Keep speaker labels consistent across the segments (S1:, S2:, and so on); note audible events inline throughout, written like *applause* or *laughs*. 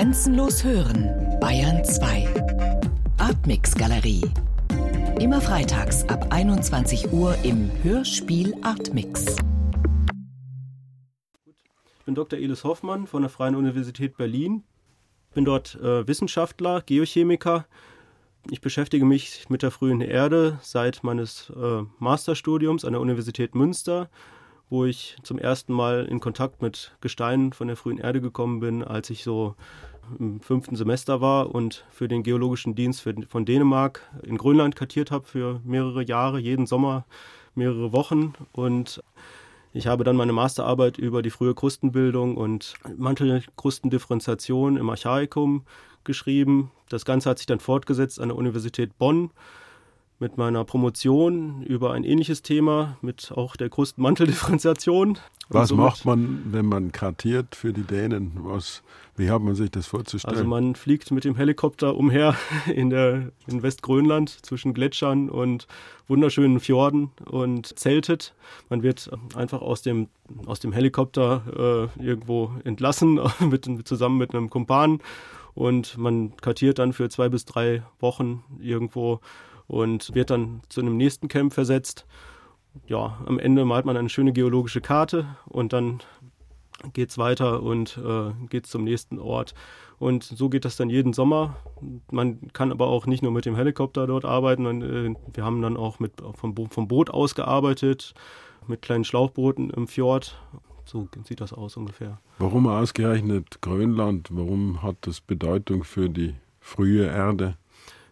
S1: Grenzenlos hören, Bayern 2. Artmix Galerie. Immer freitags ab 21 Uhr im Hörspiel Artmix.
S2: Ich bin Dr. Elis Hoffmann von der Freien Universität Berlin. Bin dort äh, Wissenschaftler, Geochemiker. Ich beschäftige mich mit der frühen Erde seit meines äh, Masterstudiums an der Universität Münster wo ich zum ersten Mal in Kontakt mit Gesteinen von der frühen Erde gekommen bin, als ich so im fünften Semester war und für den Geologischen Dienst von Dänemark in Grönland kartiert habe für mehrere Jahre, jeden Sommer mehrere Wochen. Und ich habe dann meine Masterarbeit über die frühe Krustenbildung und Mantelkrustendifferenziation im Archaikum geschrieben. Das Ganze hat sich dann fortgesetzt an der Universität Bonn mit meiner Promotion über ein ähnliches Thema, mit auch der Krustenmanteldifferenziation.
S3: Was macht man, wenn man kartiert für die Dänen? Was, wie hat man sich das vorzustellen?
S2: Also man fliegt mit dem Helikopter umher *laughs* in, der, in Westgrönland zwischen Gletschern und wunderschönen Fjorden und zeltet. Man wird einfach aus dem, aus dem Helikopter äh, irgendwo entlassen, *laughs* mit, zusammen mit einem Kumpan. Und man kartiert dann für zwei bis drei Wochen irgendwo und wird dann zu einem nächsten Camp versetzt. Ja, am Ende malt man eine schöne geologische Karte und dann geht es weiter und äh, geht zum nächsten Ort. Und so geht das dann jeden Sommer. Man kann aber auch nicht nur mit dem Helikopter dort arbeiten. Man, äh, wir haben dann auch mit, vom, Bo vom Boot aus gearbeitet, mit kleinen Schlauchbooten im Fjord. So sieht das aus ungefähr.
S3: Warum ausgerechnet Grönland? Warum hat das Bedeutung für die frühe Erde?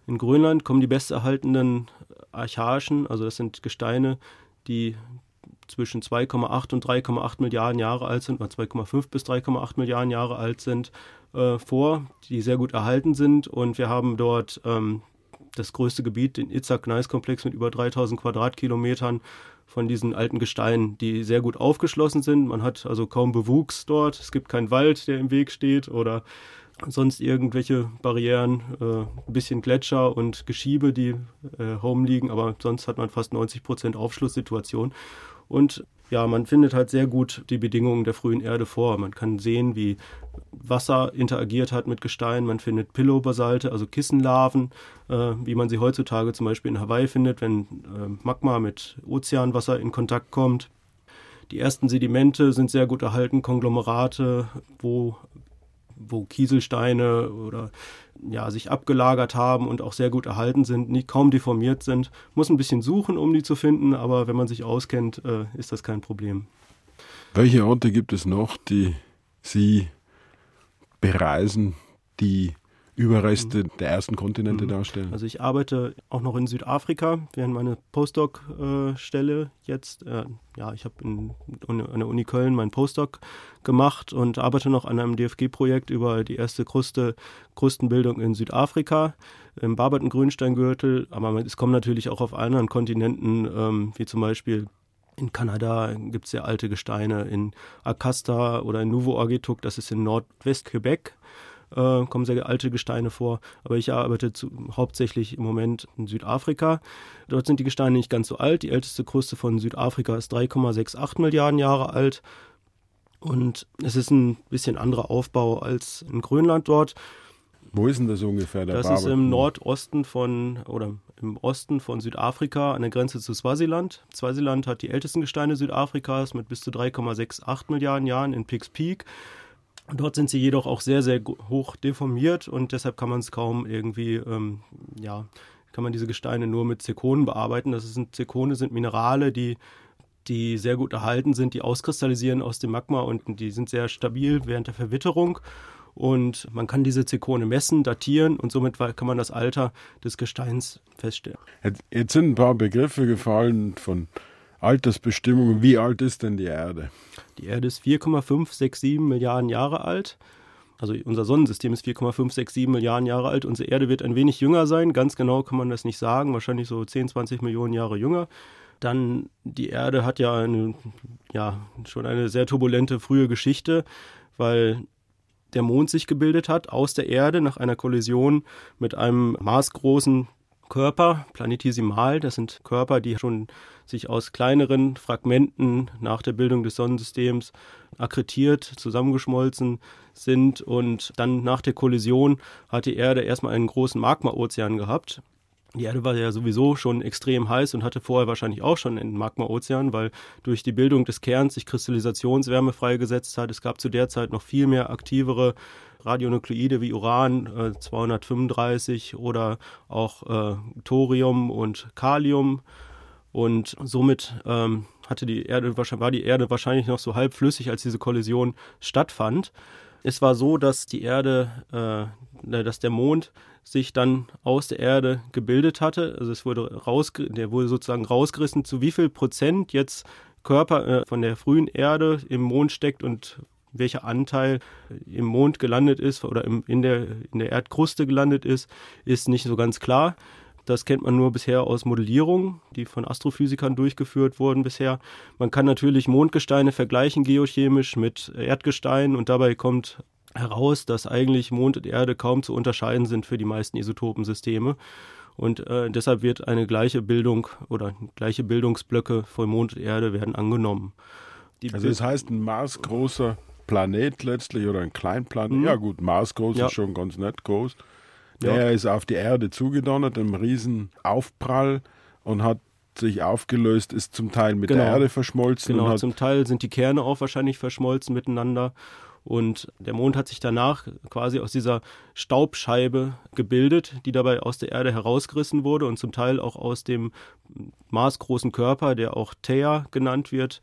S2: In Grönland kommen die besterhaltenen archaischen, also das sind Gesteine, die zwischen 2,8 und 3,8 Milliarden Jahre alt sind, oder 2,5 bis 3,8 Milliarden Jahre alt sind, äh, vor, die sehr gut erhalten sind. Und wir haben dort ähm, das größte Gebiet, den Itzak-Gneis-Komplex mit über 3000 Quadratkilometern von diesen alten Gesteinen, die sehr gut aufgeschlossen sind. Man hat also kaum Bewuchs dort. Es gibt keinen Wald, der im Weg steht oder sonst irgendwelche Barrieren, äh, ein bisschen Gletscher und Geschiebe, die äh, home liegen, aber sonst hat man fast 90 Prozent Aufschlusssituation. Und ja, man findet halt sehr gut die Bedingungen der frühen Erde vor. Man kann sehen, wie Wasser interagiert hat mit Gestein. Man findet Pillow-Basalte, also Kissenlarven, äh, wie man sie heutzutage zum Beispiel in Hawaii findet, wenn äh, Magma mit Ozeanwasser in Kontakt kommt. Die ersten Sedimente sind sehr gut erhalten, Konglomerate, wo wo Kieselsteine oder ja, sich abgelagert haben und auch sehr gut erhalten sind, nie, kaum deformiert sind. Muss ein bisschen suchen, um die zu finden, aber wenn man sich auskennt, äh, ist das kein Problem.
S3: Welche Orte gibt es noch, die Sie bereisen, die Überreste mhm. der ersten Kontinente mhm. darstellen.
S2: Also ich arbeite auch noch in Südafrika während meine Postdoc-Stelle jetzt. Äh, ja, ich habe an der Uni Köln meinen Postdoc gemacht und arbeite noch an einem DFG-Projekt über die erste Kruste, Krustenbildung in Südafrika im Barberton-Grünsteingürtel. Aber es kommen natürlich auch auf anderen Kontinenten, ähm, wie zum Beispiel in Kanada gibt es sehr alte Gesteine, in Akasta oder in Nouveau Argetuk, das ist in Nordwest-Quebec äh, kommen sehr alte Gesteine vor. Aber ich arbeite zu, hauptsächlich im Moment in Südafrika. Dort sind die Gesteine nicht ganz so alt. Die älteste Kruste von Südafrika ist 3,68 Milliarden Jahre alt. Und es ist ein bisschen anderer Aufbau als in Grönland dort.
S3: Wo ist denn das ungefähr?
S2: das Barbe? ist im Nordosten von oder im Osten von Südafrika an der Grenze zu Swasiland. Swasiland hat die ältesten Gesteine Südafrikas mit bis zu 3,68 Milliarden Jahren in Pikes Peak. Dort sind sie jedoch auch sehr, sehr hoch deformiert und deshalb kann man es kaum irgendwie, ähm, ja, kann man diese Gesteine nur mit Zirkonen bearbeiten. Das sind Zirkone sind Minerale, die die sehr gut erhalten sind, die auskristallisieren aus dem Magma und die sind sehr stabil während der Verwitterung. Und man kann diese Zirkone messen, datieren und somit kann man das Alter des Gesteins feststellen.
S3: Jetzt sind ein paar Begriffe gefallen von Altersbestimmungen. Wie alt ist denn die Erde?
S2: Die Erde ist 4,567 Milliarden Jahre alt. Also unser Sonnensystem ist 4,567 Milliarden Jahre alt. Unsere Erde wird ein wenig jünger sein. Ganz genau kann man das nicht sagen. Wahrscheinlich so 10, 20 Millionen Jahre jünger. Dann die Erde hat ja, eine, ja schon eine sehr turbulente frühe Geschichte, weil der Mond sich gebildet hat aus der Erde nach einer Kollision mit einem maßgroßen Körper, planetesimal. Das sind Körper, die schon sich aus kleineren Fragmenten nach der Bildung des Sonnensystems akkretiert, zusammengeschmolzen sind. Und dann nach der Kollision hat die Erde erstmal einen großen Magmaozean gehabt. Die Erde war ja sowieso schon extrem heiß und hatte vorher wahrscheinlich auch schon einen Magmaozean, weil durch die Bildung des Kerns sich Kristallisationswärme freigesetzt hat. Es gab zu der Zeit noch viel mehr aktivere Radionukleide wie Uran äh, 235 oder auch äh, Thorium und Kalium. Und somit ähm, hatte die Erde, war die Erde wahrscheinlich noch so halb flüssig, als diese Kollision stattfand. Es war so, dass die Erde, äh, dass der Mond sich dann aus der Erde gebildet hatte. Also es wurde raus, der wurde sozusagen rausgerissen, zu wie viel Prozent jetzt Körper äh, von der frühen Erde im Mond steckt und welcher Anteil im Mond gelandet ist oder im, in, der, in der Erdkruste gelandet ist, ist nicht so ganz klar. Das kennt man nur bisher aus Modellierungen, die von Astrophysikern durchgeführt wurden bisher. Man kann natürlich Mondgesteine vergleichen geochemisch mit Erdgesteinen und dabei kommt heraus, dass eigentlich Mond und Erde kaum zu unterscheiden sind für die meisten Isotopensysteme. Und äh, deshalb wird eine gleiche Bildung oder gleiche Bildungsblöcke von Mond und Erde werden angenommen.
S3: Die also das heißt, ein maßgroßer Planet letztlich oder ein Kleinplanet, mhm. ja gut, maßgroß ja. ist schon ganz nett groß, der ja. ist auf die Erde zugedonnert, einem riesen Aufprall und hat sich aufgelöst, ist zum Teil mit genau. der Erde verschmolzen.
S2: Genau, zum Teil sind die Kerne auch wahrscheinlich verschmolzen miteinander. Und der Mond hat sich danach quasi aus dieser Staubscheibe gebildet, die dabei aus der Erde herausgerissen wurde und zum Teil auch aus dem maßgroßen Körper, der auch Thea genannt wird,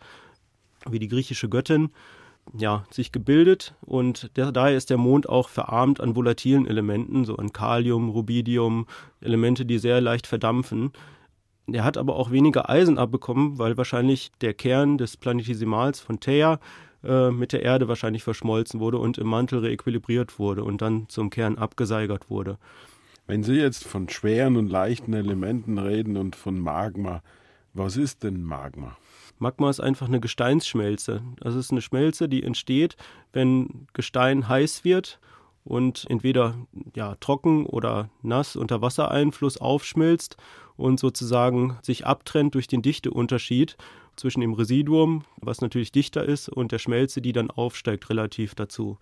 S2: wie die griechische Göttin ja, sich gebildet und der, daher ist der Mond auch verarmt an volatilen Elementen, so an Kalium, Rubidium, Elemente, die sehr leicht verdampfen. Er hat aber auch weniger Eisen abbekommen, weil wahrscheinlich der Kern des Planetesimals von Theia äh, mit der Erde wahrscheinlich verschmolzen wurde und im Mantel reequilibriert wurde und dann zum Kern abgeseigert wurde.
S3: Wenn Sie jetzt von schweren und leichten Elementen reden und von Magma, was ist denn Magma?
S2: Magma ist einfach eine Gesteinsschmelze. Das ist eine Schmelze, die entsteht, wenn Gestein heiß wird und entweder ja, trocken oder nass unter Wassereinfluss aufschmilzt und sozusagen sich abtrennt durch den Dichteunterschied zwischen dem Residuum, was natürlich dichter ist, und der Schmelze, die dann aufsteigt relativ dazu.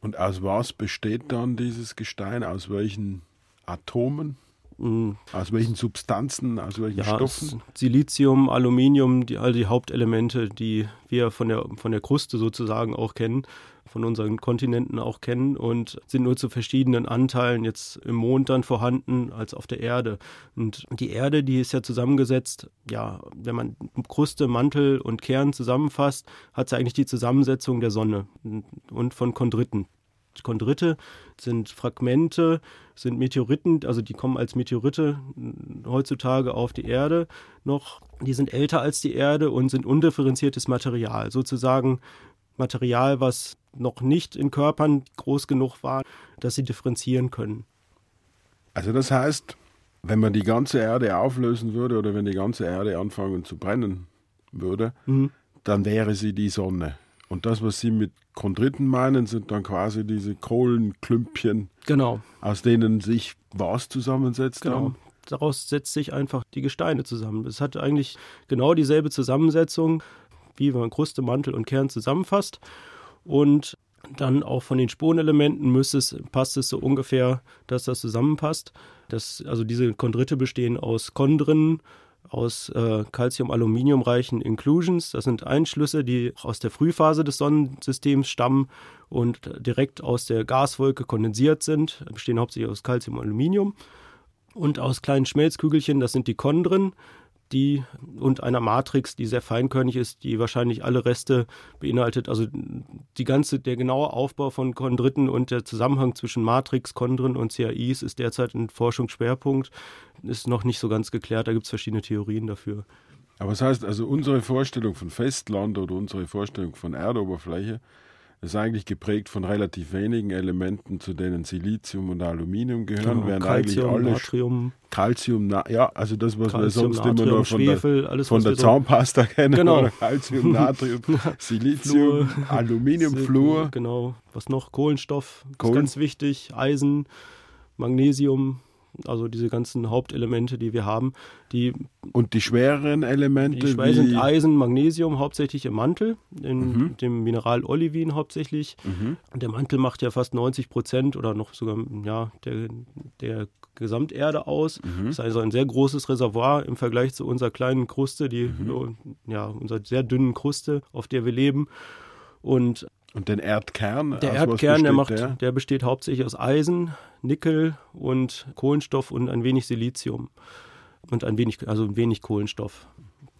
S3: Und aus was besteht dann dieses Gestein? Aus welchen Atomen? Mm. Aus welchen Substanzen, aus welchen ja, Stoffen?
S2: Silizium, Aluminium, die, all die Hauptelemente, die wir von der, von der Kruste sozusagen auch kennen, von unseren Kontinenten auch kennen und sind nur zu verschiedenen Anteilen jetzt im Mond dann vorhanden als auf der Erde. Und die Erde, die ist ja zusammengesetzt, ja, wenn man Kruste, Mantel und Kern zusammenfasst, hat sie eigentlich die Zusammensetzung der Sonne und von Chondriten. Chondrite sind Fragmente, sind Meteoriten, also die kommen als Meteorite heutzutage auf die Erde noch. Die sind älter als die Erde und sind undifferenziertes Material, sozusagen Material, was noch nicht in Körpern groß genug war, dass sie differenzieren können.
S3: Also das heißt, wenn man die ganze Erde auflösen würde oder wenn die ganze Erde anfangen zu brennen würde, mhm. dann wäre sie die Sonne. Und das, was Sie mit Chondriten meinen, sind dann quasi diese Kohlenklümpchen,
S2: genau.
S3: aus denen sich was zusammensetzt.
S2: Genau. Dann. Daraus setzt sich einfach die Gesteine zusammen. Es hat eigentlich genau dieselbe Zusammensetzung, wie wenn man Kruste, Mantel und Kern zusammenfasst. Und dann auch von den Spurenelementen müsste es, passt es so ungefähr, dass das zusammenpasst. Das, also diese Chondrite bestehen aus Chondren, aus äh, Calcium-Aluminium-reichen Inclusions. Das sind Einschlüsse, die aus der Frühphase des Sonnensystems stammen und direkt aus der Gaswolke kondensiert sind, bestehen hauptsächlich aus Calcium und Aluminium. Und aus kleinen Schmelzkügelchen, das sind die Chondren, die und einer Matrix, die sehr feinkörnig ist, die wahrscheinlich alle Reste beinhaltet. Also die ganze, der genaue Aufbau von Chondriten und der Zusammenhang zwischen Matrix, Chondren und CAIs ist derzeit ein Forschungsschwerpunkt. Ist noch nicht so ganz geklärt, da gibt es verschiedene Theorien dafür.
S3: Aber das heißt also, unsere Vorstellung von Festland oder unsere Vorstellung von Erdoberfläche ist eigentlich geprägt von relativ wenigen Elementen, zu denen Silizium und Aluminium gehören, genau, während
S2: Calcium,
S3: eigentlich alle
S2: Natrium,
S3: Calcium, ja, also das, was
S2: Calcium,
S3: wir sonst
S2: Natrium,
S3: immer nur von
S2: Schwefel,
S3: der,
S2: alles,
S3: von der Zahnpasta kennen,
S2: genau.
S3: Calcium, *laughs* Natrium, Silizium, Aluminium, Fluor.
S2: Genau, was noch? Kohlenstoff, Kohlen. ist ganz wichtig, Eisen, Magnesium, Also diese ganzen Hauptelemente, die wir haben, die
S3: und die schwereren Elemente,
S2: die schwer sind Eisen, Magnesium hauptsächlich im Mantel, in mhm. dem Mineral Olivin hauptsächlich. Mhm. Der Mantel macht ja fast 90 Prozent oder noch sogar ja der, der Gesamterde aus. Mhm. Das ist also ein sehr großes Reservoir im Vergleich zu unserer kleinen Kruste, die mhm. ja unserer sehr dünnen Kruste, auf der wir leben. Und
S3: und den Erdkern?
S2: Der Erdkern, der, macht, der? der besteht hauptsächlich aus Eisen, Nickel und Kohlenstoff und ein wenig Silizium. Und ein wenig, also ein wenig Kohlenstoff.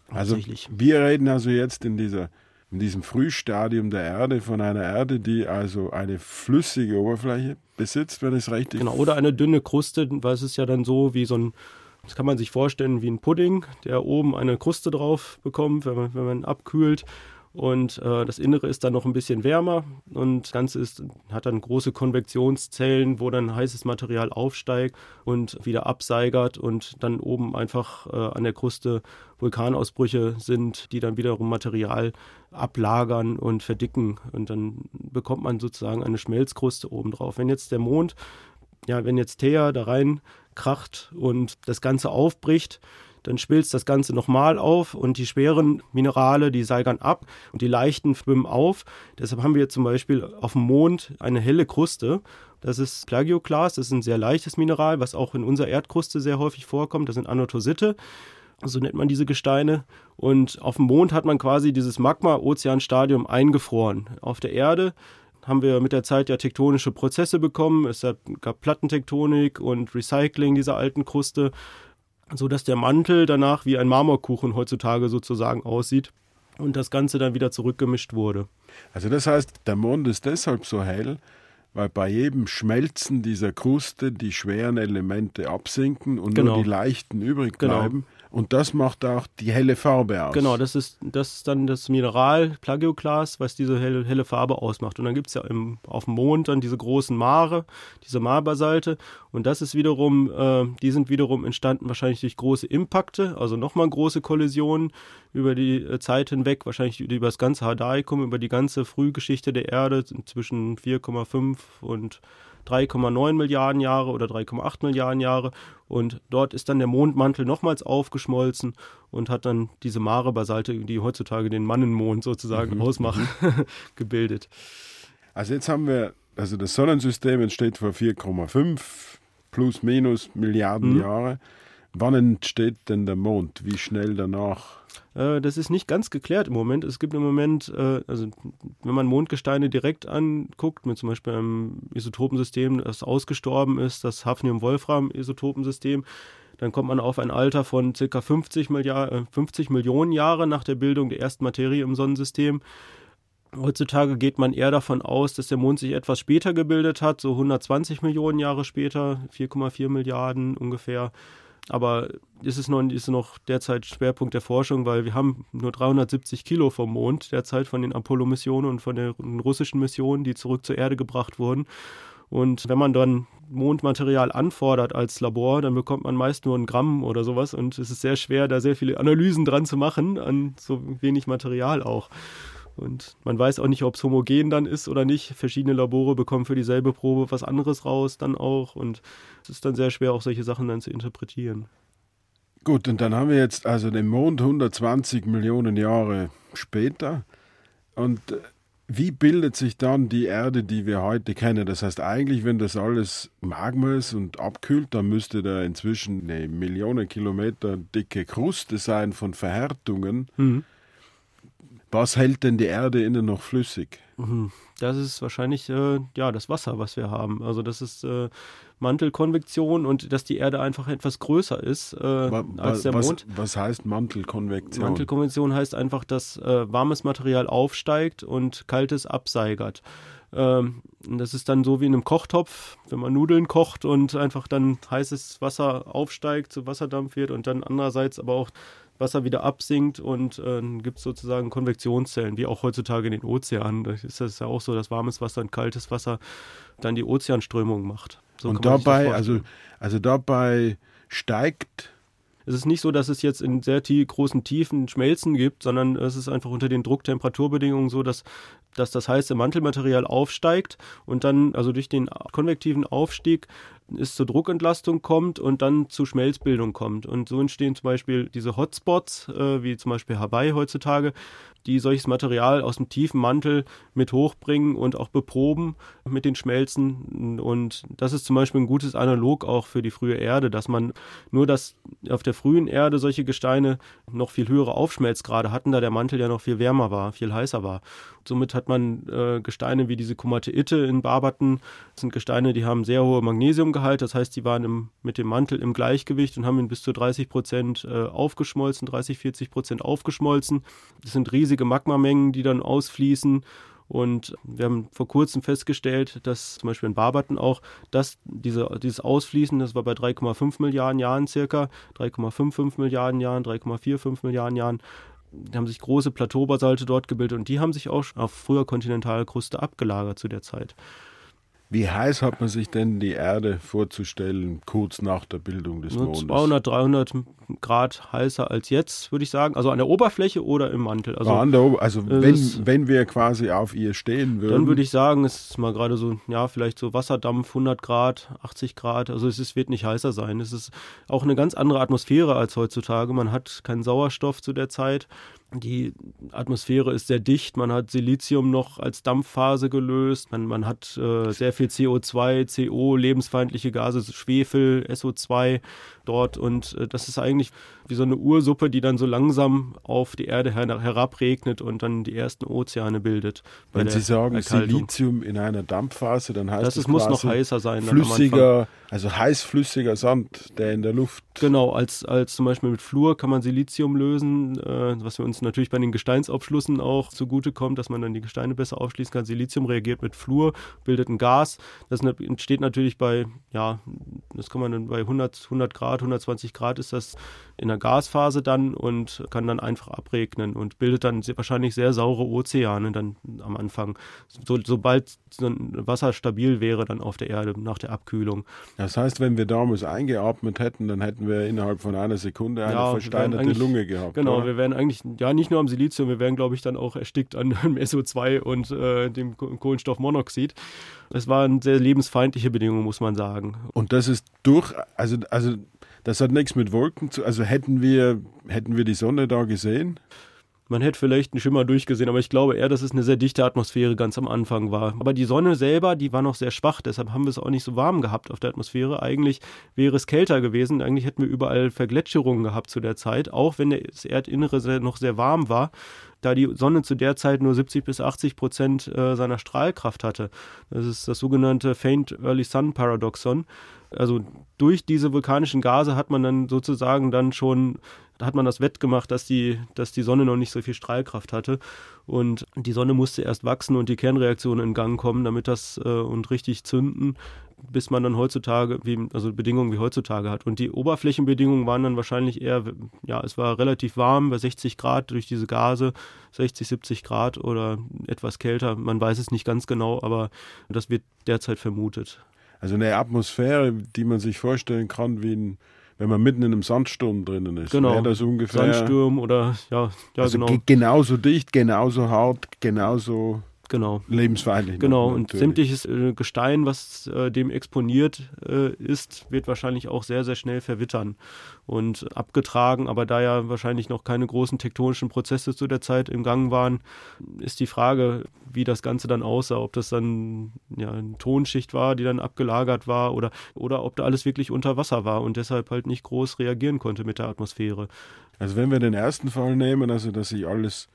S3: Also wir reden also jetzt in dieser in diesem Frühstadium der Erde von einer Erde, die also eine flüssige Oberfläche besitzt, wenn es richtig
S2: Genau, oder eine dünne Kruste, weil es ist ja dann so wie so ein, das kann man sich vorstellen wie ein Pudding, der oben eine Kruste drauf bekommt, wenn man, wenn man abkühlt und äh, das Innere ist dann noch ein bisschen wärmer und das Ganze ist, hat dann große Konvektionszellen, wo dann heißes Material aufsteigt und wieder abseigert und dann oben einfach äh, an der Kruste Vulkanausbrüche sind, die dann wiederum Material ablagern und verdicken und dann bekommt man sozusagen eine Schmelzkruste oben drauf. Wenn jetzt der Mond, ja, wenn jetzt Thea da rein kracht und das Ganze aufbricht, dann schmilzt das Ganze nochmal auf und die schweren Minerale, die seigern ab und die leichten schwimmen auf. Deshalb haben wir zum Beispiel auf dem Mond eine helle Kruste. Das ist Plagioklas, das ist ein sehr leichtes Mineral, was auch in unserer Erdkruste sehr häufig vorkommt. Das sind Anotosite so nennt man diese Gesteine. Und auf dem Mond hat man quasi dieses Magma-Ozeanstadium eingefroren. Auf der Erde haben wir mit der Zeit ja tektonische Prozesse bekommen. Es gab Plattentektonik und Recycling dieser alten Kruste so dass der Mantel danach wie ein Marmorkuchen heutzutage sozusagen aussieht und das Ganze dann wieder zurückgemischt wurde.
S3: Also das heißt, der Mond ist deshalb so hell, weil bei jedem Schmelzen dieser Kruste die schweren Elemente absinken und genau. nur die leichten übrig genau. bleiben. Genau. Und das macht auch die helle Farbe aus.
S2: Genau, das ist, das ist dann das Mineral Plagioklas, was diese helle, helle Farbe ausmacht. Und dann gibt es ja im, auf dem Mond dann diese großen Mare, diese Marbasalte. Und das ist wiederum, äh, die sind wiederum entstanden wahrscheinlich durch große Impakte, also nochmal große Kollisionen über die äh, Zeit hinweg, wahrscheinlich über das ganze Hadaikum, über die ganze Frühgeschichte der Erde zwischen 4,5 und 3,9 Milliarden Jahre oder 3,8 Milliarden Jahre. Und dort ist dann der Mondmantel nochmals aufgeschmolzen und hat dann diese Mare-Basalte, die heutzutage den Mannenmond sozusagen mhm. ausmachen, mhm. *laughs* gebildet.
S3: Also jetzt haben wir, also das Sonnensystem entsteht vor 4,5 plus minus Milliarden mhm. Jahre. Wann entsteht denn der Mond? Wie schnell danach?
S2: Äh, das ist nicht ganz geklärt im Moment. Es gibt im Moment, äh, also wenn man Mondgesteine direkt anguckt, mit zum Beispiel einem Isotopensystem, das ausgestorben ist, das Hafnium-Wolfram-Isotopensystem, dann kommt man auf ein Alter von ca. 50, Milliard, 50 Millionen Jahre nach der Bildung der ersten Materie im Sonnensystem. Heutzutage geht man eher davon aus, dass der Mond sich etwas später gebildet hat, so 120 Millionen Jahre später, 4,4 Milliarden ungefähr. Aber ist es noch, ist noch derzeit Schwerpunkt der Forschung, weil wir haben nur 370 Kilo vom Mond derzeit von den Apollo-Missionen und von den russischen Missionen, die zurück zur Erde gebracht wurden. Und wenn man dann Mondmaterial anfordert als Labor, dann bekommt man meist nur ein Gramm oder sowas. Und es ist sehr schwer, da sehr viele Analysen dran zu machen, an so wenig Material auch. Und man weiß auch nicht, ob es homogen dann ist oder nicht. Verschiedene Labore bekommen für dieselbe Probe was anderes raus dann auch. Und es ist dann sehr schwer, auch solche Sachen dann zu interpretieren.
S3: Gut, und dann haben wir jetzt also den Mond 120 Millionen Jahre später. Und äh, wie bildet sich dann die Erde, die wir heute kennen? Das heißt, eigentlich, wenn das alles Magma ist und abkühlt, dann müsste da inzwischen eine Million Kilometer dicke Kruste sein von Verhärtungen. Mhm. Was hält denn die Erde innen noch flüssig?
S2: Mhm. Das ist wahrscheinlich äh, ja das Wasser, was wir haben. Also das ist äh, Mantelkonvektion und dass die Erde einfach etwas größer ist äh, als der
S3: was,
S2: Mond.
S3: Was heißt Mantelkonvektion?
S2: Mantelkonvektion heißt einfach, dass äh, warmes Material aufsteigt und kaltes abseigert. Ähm, das ist dann so wie in einem Kochtopf, wenn man Nudeln kocht und einfach dann heißes Wasser aufsteigt, zu Wasserdampf wird und dann andererseits aber auch Wasser wieder absinkt und äh, gibt es sozusagen Konvektionszellen, wie auch heutzutage in den Ozeanen. Da ist das ja auch so, dass warmes Wasser und kaltes Wasser dann die Ozeanströmung macht. So
S3: und dabei, also, also dabei steigt
S2: es ist nicht so, dass es jetzt in sehr tie großen Tiefen Schmelzen gibt, sondern es ist einfach unter den Drucktemperaturbedingungen so, dass, dass das heiße Mantelmaterial aufsteigt und dann, also durch den konvektiven Aufstieg, es zur Druckentlastung kommt und dann zu Schmelzbildung kommt. Und so entstehen zum Beispiel diese Hotspots, äh, wie zum Beispiel Hawaii heutzutage, die solches Material aus dem tiefen Mantel mit hochbringen und auch beproben mit den Schmelzen. Und das ist zum Beispiel ein gutes Analog auch für die frühe Erde, dass man nur, dass auf der frühen Erde solche Gesteine noch viel höhere Aufschmelzgrade hatten, da der Mantel ja noch viel wärmer war, viel heißer war. Somit hat man äh, Gesteine wie diese Komateite in Barberton. Das sind Gesteine, die haben sehr hohe Magnesiumgehalt. Das heißt, die waren im, mit dem Mantel im Gleichgewicht und haben ihn bis zu 30 Prozent äh, aufgeschmolzen, 30, 40 Prozent aufgeschmolzen. Das sind riesige Magmamengen, die dann ausfließen. Und wir haben vor kurzem festgestellt, dass zum Beispiel in Barberton auch, dass diese, dieses Ausfließen, das war bei 3,5 Milliarden Jahren circa, 3,55 Milliarden Jahren, 3,45 Milliarden Jahren, da haben sich große Plateaubasalte dort gebildet und die haben sich auch auf früher Kontinentalkruste abgelagert zu der Zeit.
S3: Wie heiß hat man sich denn die Erde vorzustellen, kurz nach der Bildung des Mondes?
S2: 200, 300 Grad heißer als jetzt, würde ich sagen. Also an der Oberfläche oder im Mantel. Also,
S3: ah, der, also wenn, wenn wir quasi auf ihr stehen würden.
S2: Dann würde ich sagen, es ist mal gerade so, ja, vielleicht so Wasserdampf, 100 Grad, 80 Grad. Also es ist, wird nicht heißer sein. Es ist auch eine ganz andere Atmosphäre als heutzutage. Man hat keinen Sauerstoff zu der Zeit. Die Atmosphäre ist sehr dicht, man hat Silizium noch als Dampfphase gelöst, man, man hat äh, sehr viel CO2, CO, lebensfeindliche Gase, Schwefel, SO2 dort und äh, das ist eigentlich wie so eine Ursuppe, die dann so langsam auf die Erde her herabregnet und dann die ersten Ozeane bildet.
S3: Wenn Sie sagen Erkaltung. Silizium in einer Dampfphase, dann heißt das,
S2: das muss noch heißer sein.
S3: Flüssiger, also heißflüssiger Sand, der in der Luft.
S2: Genau, als, als zum Beispiel mit Fluor kann man Silizium lösen, äh, was wir uns natürlich bei den Gesteinsaufschlüssen auch zugutekommt, dass man dann die Gesteine besser aufschließen kann. Silizium reagiert mit Fluor, bildet ein Gas. Das entsteht natürlich bei, ja, das kann man dann bei 100, 100 Grad, 120 Grad ist das in der Gasphase dann und kann dann einfach abregnen und bildet dann wahrscheinlich sehr saure Ozeane dann am Anfang, so, sobald Wasser stabil wäre dann auf der Erde nach der Abkühlung.
S3: Das heißt, wenn wir damals eingeatmet hätten, dann hätten wir innerhalb von einer Sekunde eine ja, versteinerte Lunge gehabt.
S2: Genau, oder? wir wären eigentlich, ja nicht nur am Silizium, wir wären glaube ich dann auch erstickt an *laughs* SO2 und äh, dem Kohlenstoffmonoxid. Es waren sehr lebensfeindliche Bedingungen, muss man sagen.
S3: Und das ist durch, also, also das hat nichts mit Wolken zu Also hätten wir, hätten wir die Sonne da gesehen?
S2: Man hätte vielleicht einen Schimmer durchgesehen, aber ich glaube eher, dass es eine sehr dichte Atmosphäre ganz am Anfang war. Aber die Sonne selber, die war noch sehr schwach, deshalb haben wir es auch nicht so warm gehabt auf der Atmosphäre. Eigentlich wäre es kälter gewesen, eigentlich hätten wir überall Vergletscherungen gehabt zu der Zeit, auch wenn das Erdinnere noch sehr warm war da die Sonne zu der Zeit nur 70 bis 80 Prozent äh, seiner Strahlkraft hatte. Das ist das sogenannte Faint Early Sun Paradoxon. Also durch diese vulkanischen Gase hat man dann sozusagen dann schon, hat man das wettgemacht, dass die, dass die Sonne noch nicht so viel Strahlkraft hatte. Und die Sonne musste erst wachsen und die Kernreaktionen in Gang kommen, damit das äh, und richtig zünden, bis man dann heutzutage, wie, also Bedingungen wie heutzutage hat. Und die Oberflächenbedingungen waren dann wahrscheinlich eher, ja, es war relativ warm bei 60 Grad durch diese Gase, 60, 70 Grad oder etwas kälter. Man weiß es nicht ganz genau, aber das wird derzeit vermutet.
S3: Also eine Atmosphäre, die man sich vorstellen kann, wie ein, wenn man mitten in einem Sandsturm drinnen ist.
S2: Genau.
S3: Wäre das ungefähr.
S2: Sandsturm oder ja, ja
S3: also
S2: genau.
S3: genauso dicht, genauso hart, genauso
S2: Genau.
S3: Lebensfeindlich.
S2: Genau, und sämtliches äh, Gestein, was äh, dem exponiert äh, ist, wird wahrscheinlich auch sehr, sehr schnell verwittern und abgetragen. Aber da ja wahrscheinlich noch keine großen tektonischen Prozesse zu der Zeit im Gang waren, ist die Frage, wie das Ganze dann aussah. Ob das dann ja, eine Tonschicht war, die dann abgelagert war oder, oder ob da alles wirklich unter Wasser war und deshalb halt nicht groß reagieren konnte mit der Atmosphäre.
S3: Also wenn wir den ersten Fall nehmen, also dass sich alles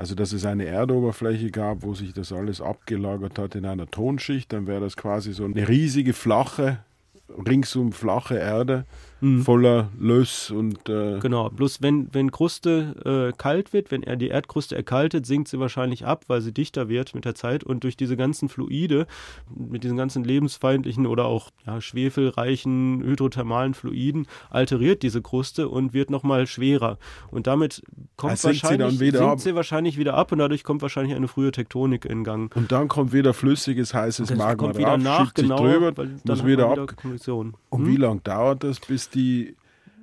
S3: also, dass es eine Erdoberfläche gab, wo sich das alles abgelagert hat in einer Tonschicht, dann wäre das quasi so eine riesige, flache, ringsum flache Erde mhm. voller Löss und.
S2: Äh genau, bloß wenn, wenn Kruste äh, kalt wird, wenn er die Erdkruste erkaltet, sinkt sie wahrscheinlich ab, weil sie dichter wird mit der Zeit und durch diese ganzen Fluide, mit diesen ganzen lebensfeindlichen oder auch ja, schwefelreichen hydrothermalen Fluiden, alteriert diese Kruste und wird nochmal schwerer. Und damit kommt also wahrscheinlich, sie, sinkt sie wahrscheinlich wieder ab und dadurch kommt wahrscheinlich eine frühe Tektonik in Gang.
S3: Und dann kommt wieder flüssiges, heißes Magma
S2: kommt wieder nach, genau,
S3: drüber, muss wieder ab.
S2: Und
S3: hm? wie lange dauert das, bis die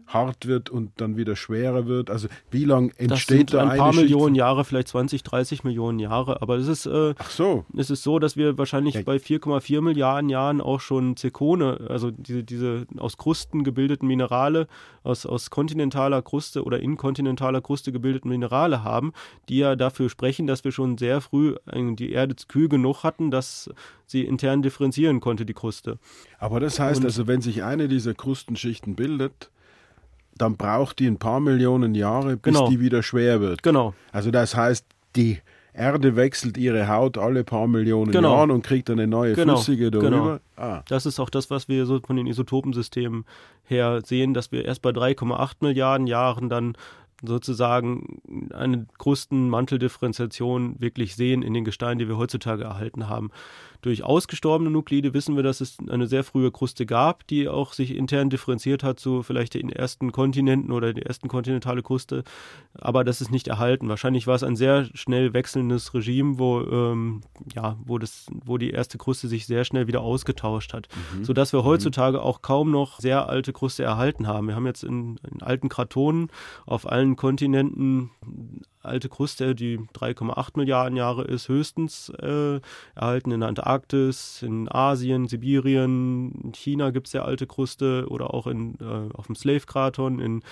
S3: hart wird und dann wieder schwerer wird? Also wie lange entsteht
S2: das
S3: sind
S2: da ein paar Millionen Jahre, vielleicht 20, 30 Millionen Jahre. Aber es ist, äh,
S3: Ach so.
S2: es ist so, dass wir wahrscheinlich ja. bei 4,4 Milliarden Jahren auch schon Zirkone, also diese, diese aus Krusten gebildeten Minerale, aus, aus kontinentaler Kruste oder in kontinentaler Kruste gebildeten Minerale haben, die ja dafür sprechen, dass wir schon sehr früh die Erde kühl genug hatten, dass sie intern differenzieren konnte, die Kruste.
S3: Aber das heißt und, also, wenn sich eine dieser Krustenschichten bildet, dann braucht die ein paar Millionen Jahre, bis
S2: genau.
S3: die wieder schwer wird.
S2: Genau.
S3: Also das heißt, die Erde wechselt ihre Haut alle paar Millionen
S2: genau.
S3: Jahren und kriegt eine neue
S2: genau.
S3: flüssige darüber. Genau.
S2: Ah. Das ist auch das, was wir so von den Isotopensystemen her sehen, dass wir erst bei 3,8 Milliarden Jahren dann sozusagen eine Krustenmanteldifferenziation wirklich sehen in den Gesteinen, die wir heutzutage erhalten haben. Durch ausgestorbene Nuklide wissen wir, dass es eine sehr frühe Kruste gab, die auch sich intern differenziert hat zu vielleicht den ersten Kontinenten oder die ersten kontinentale Kruste, aber das ist nicht erhalten. Wahrscheinlich war es ein sehr schnell wechselndes Regime, wo, ähm, ja, wo, das, wo die erste Kruste sich sehr schnell wieder ausgetauscht hat, mhm. sodass wir mhm. heutzutage auch kaum noch sehr alte Kruste erhalten haben. Wir haben jetzt in, in alten Kratonen auf allen Kontinenten alte Kruste, die 3,8 Milliarden Jahre ist, höchstens äh, erhalten in der Antarktis, in Asien, Sibirien, in China gibt es ja alte Kruste oder auch in, äh, auf dem Slave-Kraton in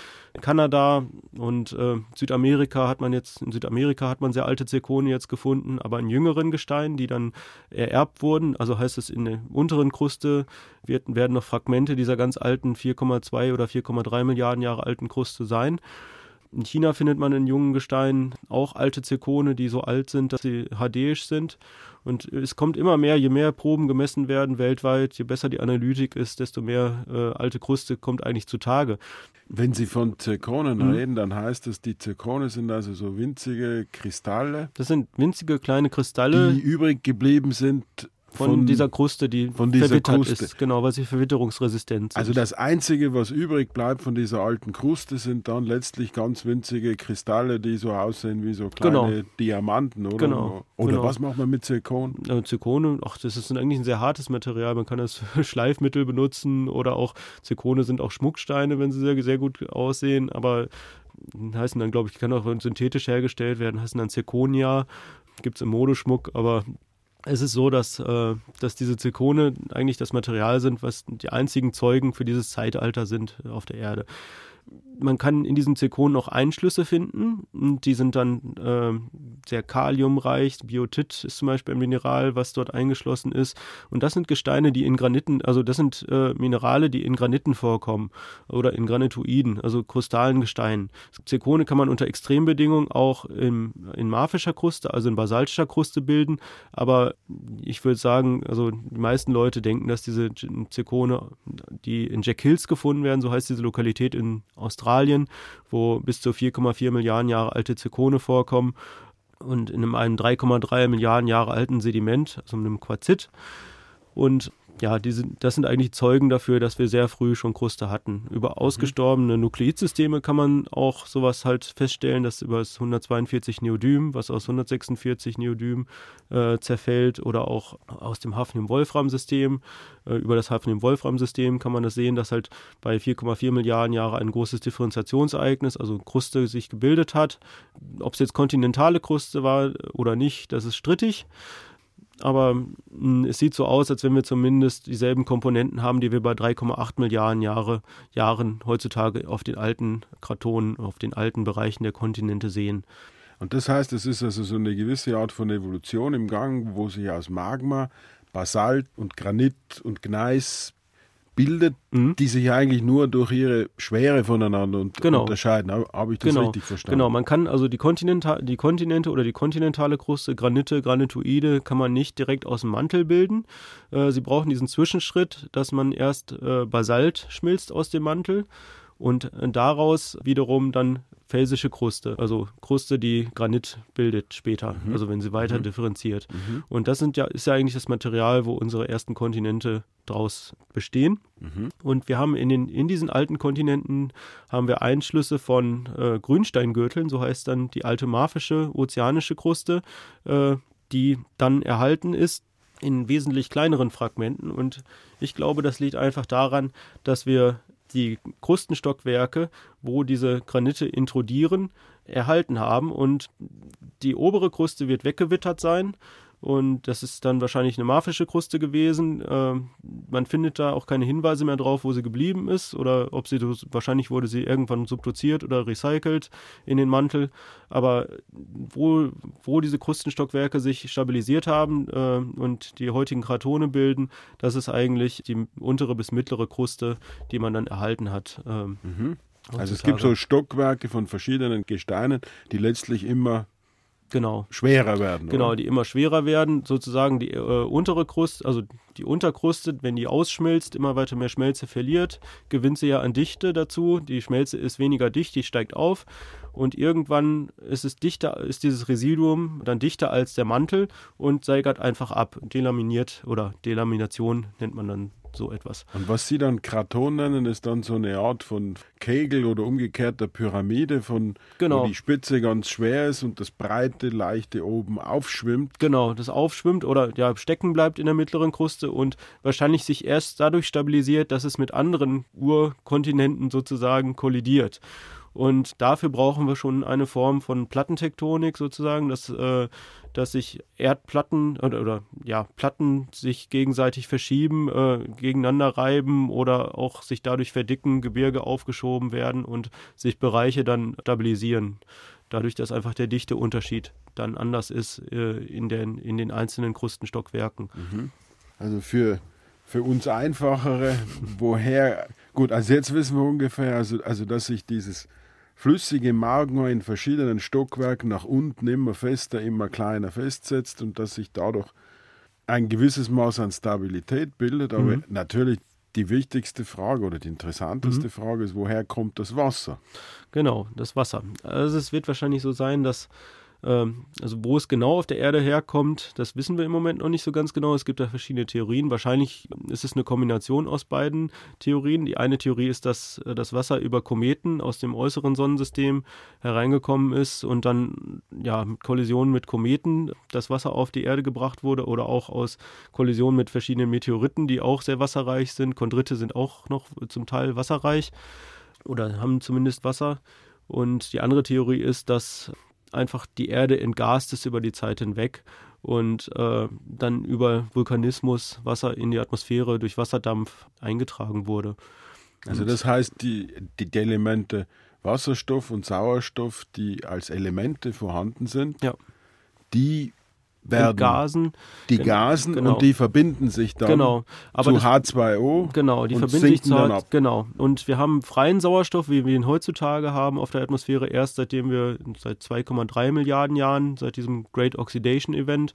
S2: Kanada und äh, Südamerika hat man jetzt, in Südamerika hat man sehr alte Zirkone jetzt gefunden, aber in jüngeren Gesteinen, die dann ererbt wurden, also heißt es in der unteren Kruste wird, werden noch Fragmente dieser ganz alten 4,2 oder 4,3 Milliarden Jahre alten Kruste sein. In China findet man in jungen Gesteinen auch alte Zirkone, die so alt sind, dass sie hadeisch sind. Und es kommt immer mehr, je mehr Proben gemessen werden weltweit, je besser die Analytik ist, desto mehr äh, alte Kruste kommt eigentlich zutage.
S3: Wenn Sie von Zirkonen mhm. reden, dann heißt das, die Zirkone sind also so winzige Kristalle.
S2: Das sind winzige kleine Kristalle.
S3: Die übrig geblieben sind
S2: von, von, dieser Kruste, die
S3: von dieser verwittert Kruste.
S2: ist, genau, weil sie verwitterungsresistent sind.
S3: Also das Einzige, was übrig bleibt von dieser alten Kruste, sind dann letztlich ganz winzige Kristalle, die so aussehen wie so kleine genau. Diamanten, oder?
S2: Genau.
S3: Oder
S2: genau.
S3: was macht man mit Zirkon?
S2: Ja, Zirkone, ach, das ist eigentlich ein sehr hartes Material. Man kann das *laughs* für Schleifmittel benutzen oder auch Zirkone sind auch Schmucksteine, wenn sie sehr, sehr gut aussehen, aber heißen dann, glaube ich, kann auch synthetisch hergestellt werden, heißen dann Zirkonia, gibt es im Modeschmuck, aber es ist so, dass, äh, dass diese Zirkone eigentlich das Material sind, was die einzigen Zeugen für dieses Zeitalter sind auf der Erde man kann in diesen Zirkonen auch Einschlüsse finden. Und die sind dann äh, sehr kaliumreich. Biotit ist zum Beispiel ein Mineral, was dort eingeschlossen ist. Und das sind Gesteine, die in Graniten, also das sind äh, Minerale, die in Graniten vorkommen oder in Granitoiden, also krustalen Gesteinen. Zirkone kann man unter Extrembedingungen auch im, in marfischer Kruste, also in basaltischer Kruste bilden. Aber ich würde sagen, also die meisten Leute denken, dass diese Zirkone, die in Jack Hills gefunden werden, so heißt diese Lokalität in Australien, wo bis zu 4,4 Milliarden Jahre alte Zirkone vorkommen und in einem 3,3 Milliarden Jahre alten Sediment, also einem Quarzit. Und ja, diese, das sind eigentlich Zeugen dafür, dass wir sehr früh schon Kruste hatten. Über mhm. ausgestorbene Nukleidsysteme kann man auch sowas halt feststellen, dass über das 142 Neodym, was aus 146 Neodym äh, zerfällt, oder auch aus dem Hafnium-Wolfram-System, äh, über das Hafnium-Wolfram-System kann man das sehen, dass halt bei 4,4 Milliarden Jahren ein großes Differentiationsereignis, also Kruste sich gebildet hat. Ob es jetzt kontinentale Kruste war oder nicht, das ist strittig aber hm, es sieht so aus, als wenn wir zumindest dieselben Komponenten haben, die wir bei 3,8 Milliarden Jahre, Jahren heutzutage auf den alten Kratonen, auf den alten Bereichen der Kontinente sehen.
S3: Und das heißt, es ist also so eine gewisse Art von Evolution im Gang, wo sich aus Magma, Basalt und Granit und Gneis bildet, mhm. die sich eigentlich nur durch ihre Schwere voneinander und,
S2: genau.
S3: unterscheiden. Habe ich das
S2: genau.
S3: richtig verstanden?
S2: Genau, man kann also die, Kontinenta die Kontinente oder die kontinentale Kruste, Granite, Granitoide, kann man nicht direkt aus dem Mantel bilden. Äh, sie brauchen diesen Zwischenschritt, dass man erst äh, Basalt schmilzt aus dem Mantel und äh, daraus wiederum dann felsische Kruste, also Kruste, die Granit bildet später, mhm. also wenn sie weiter mhm. differenziert. Mhm. Und das sind ja, ist ja eigentlich das Material, wo unsere ersten Kontinente draus bestehen. Mhm. Und wir haben in, den, in diesen alten Kontinenten haben wir Einschlüsse von äh, Grünsteingürteln, so heißt dann die alte marfische ozeanische Kruste, äh, die dann erhalten ist in wesentlich kleineren Fragmenten. Und ich glaube, das liegt einfach daran, dass wir die Krustenstockwerke, wo diese Granite intrudieren, erhalten haben. Und die obere Kruste wird weggewittert sein und das ist dann wahrscheinlich eine marfische Kruste gewesen. Äh, man findet da auch keine Hinweise mehr drauf, wo sie geblieben ist oder ob sie, wahrscheinlich wurde sie irgendwann subduziert oder recycelt in den Mantel. Aber wo, wo diese Krustenstockwerke sich stabilisiert haben äh, und die heutigen Kratone bilden, das ist eigentlich die untere bis mittlere Kruste, die man dann erhalten hat. Ähm,
S3: mhm. Also es gibt so Stockwerke von verschiedenen Gesteinen, die letztlich immer
S2: genau.
S3: schwerer werden.
S2: Genau, oder? die immer schwerer werden. Sozusagen die äh, untere Kruste, also die Unterkruste, wenn die ausschmilzt, immer weiter mehr Schmelze verliert, gewinnt sie ja an Dichte dazu. Die Schmelze ist weniger dicht, die steigt auf. Und irgendwann ist es dichter, ist dieses Residuum dann dichter als der Mantel und seigert einfach ab. Delaminiert oder Delamination nennt man dann so etwas.
S3: Und was Sie dann Kraton nennen, ist dann so eine Art von Kegel oder umgekehrter Pyramide, von
S2: genau.
S3: wo die Spitze ganz schwer ist und das breite, leichte oben aufschwimmt.
S2: Genau, das aufschwimmt oder ja, stecken bleibt in der mittleren Kruste und wahrscheinlich sich erst dadurch stabilisiert, dass es mit anderen Urkontinenten sozusagen kollidiert. Und dafür brauchen wir schon eine Form von Plattentektonik sozusagen, dass, äh, dass sich Erdplatten oder, oder, ja, Platten sich gegenseitig verschieben, äh, gegeneinander reiben oder auch sich dadurch verdicken, Gebirge aufgeschoben werden und sich Bereiche dann stabilisieren. Dadurch, dass einfach der Dichteunterschied dann anders ist äh, in, den, in den einzelnen Krustenstockwerken.
S3: Mhm. Also für, für uns einfachere, woher, gut, also jetzt wissen wir ungefähr, also, also dass sich dieses flüssige Magma in verschiedenen Stockwerken nach unten immer fester, immer kleiner festsetzt und dass sich dadurch ein gewisses Maß an Stabilität bildet. Aber mhm. natürlich die wichtigste Frage oder die interessanteste mhm. Frage ist, woher kommt das Wasser?
S2: Genau, das Wasser. Also es wird wahrscheinlich so sein, dass also wo es genau auf der Erde herkommt, das wissen wir im Moment noch nicht so ganz genau. Es gibt da verschiedene Theorien. Wahrscheinlich ist es eine Kombination aus beiden Theorien. Die eine Theorie ist, dass äh, das Wasser über Kometen aus dem äußeren Sonnensystem hereingekommen ist und dann ja mit Kollisionen mit Kometen das Wasser auf die Erde gebracht wurde oder auch aus Kollisionen mit verschiedenen Meteoriten, die auch sehr wasserreich sind. Chondrite sind auch noch zum Teil wasserreich oder haben zumindest Wasser. Und die andere Theorie ist, dass einfach die Erde entgast ist über die Zeit hinweg und äh, dann über Vulkanismus Wasser in die Atmosphäre durch Wasserdampf eingetragen wurde.
S3: Also das heißt, die, die Elemente Wasserstoff und Sauerstoff, die als Elemente vorhanden sind,
S2: ja.
S3: die werden
S2: Gasen.
S3: Die Gasen genau. und die verbinden sich dann
S2: genau.
S3: zu das, H2O.
S2: Genau, die verbinden sich zu H2O. Genau. Und wir haben freien Sauerstoff, wie wir ihn heutzutage haben auf der Atmosphäre, erst seitdem wir seit 2,3 Milliarden Jahren, seit diesem Great Oxidation Event,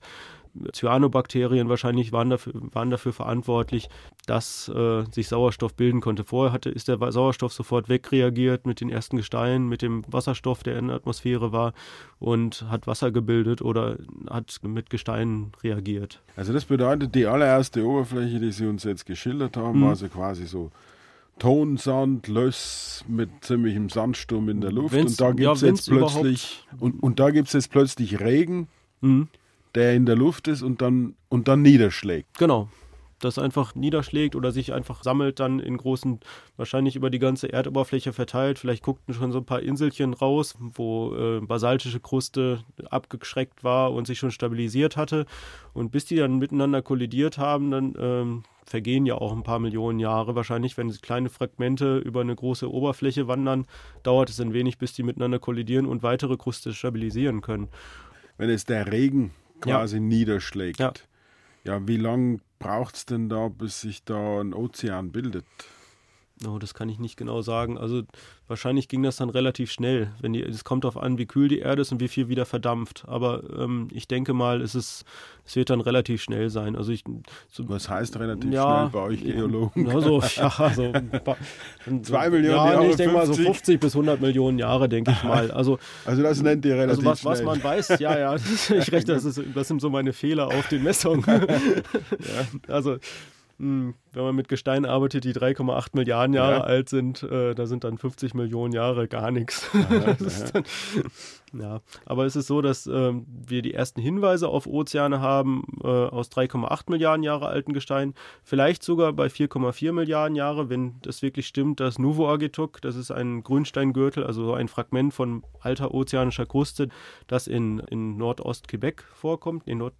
S2: Cyanobakterien wahrscheinlich waren dafür, waren dafür verantwortlich, dass äh, sich Sauerstoff bilden konnte. Vorher hatte, ist der Sauerstoff sofort wegreagiert mit den ersten Gesteinen, mit dem Wasserstoff, der in der Atmosphäre war und hat Wasser gebildet oder hat mit Gesteinen reagiert.
S3: Also das bedeutet, die allererste Oberfläche, die Sie uns jetzt geschildert haben, mhm. war so quasi so Tonsand, Löss mit ziemlichem Sandsturm in der Luft.
S2: Wenn's,
S3: und da gibt es
S2: ja,
S3: jetzt plötzlich und, und da gibt es jetzt plötzlich Regen. Mhm der in der Luft ist und dann, und dann niederschlägt.
S2: Genau. Das einfach niederschlägt oder sich einfach sammelt dann in großen, wahrscheinlich über die ganze Erdoberfläche verteilt. Vielleicht guckten schon so ein paar Inselchen raus, wo äh, basaltische Kruste abgeschreckt war und sich schon stabilisiert hatte. Und bis die dann miteinander kollidiert haben, dann ähm, vergehen ja auch ein paar Millionen Jahre. Wahrscheinlich, wenn kleine Fragmente über eine große Oberfläche wandern, dauert es ein wenig, bis die miteinander kollidieren und weitere Kruste stabilisieren können.
S3: Wenn es der Regen quasi ja. niederschlägt. Ja. ja, wie lange braucht es denn da, bis sich da ein Ozean bildet?
S2: Oh, das kann ich nicht genau sagen. Also wahrscheinlich ging das dann relativ schnell. Wenn die, es kommt darauf an, wie kühl die Erde ist und wie viel wieder verdampft. Aber ähm, ich denke mal, es, ist, es wird dann relativ schnell sein. Also ich,
S3: so, Was heißt relativ ja, schnell bei euch Geologen?
S2: Also, ja, so *laughs* *laughs*
S3: Zwei Millionen Jahre.
S2: Ich denke mal so 50 bis 100 Millionen Jahre, denke ich mal. *laughs* Also,
S3: also das nennt ihr relativ
S2: also was, schnell. was man weiß, ja, ja. Ich rechne, das, ist, das sind so meine Fehler auf den Messungen. ja. Also wenn man mit Gesteinen arbeitet, die 3,8 Milliarden Jahre ja. alt sind, äh, da sind dann 50 Millionen Jahre gar nichts. *laughs* ja, aber es ist so, dass äh, wir die ersten Hinweise auf Ozeane haben äh, aus 3,8 Milliarden Jahre alten Gesteinen, vielleicht sogar bei 4,4 Milliarden Jahre, wenn das wirklich stimmt, dass Nouveau Agetuk, das ist ein Grünsteingürtel, also so ein Fragment von alter ozeanischer Kruste, das in, in Nordost-Quebec vorkommt, in Nord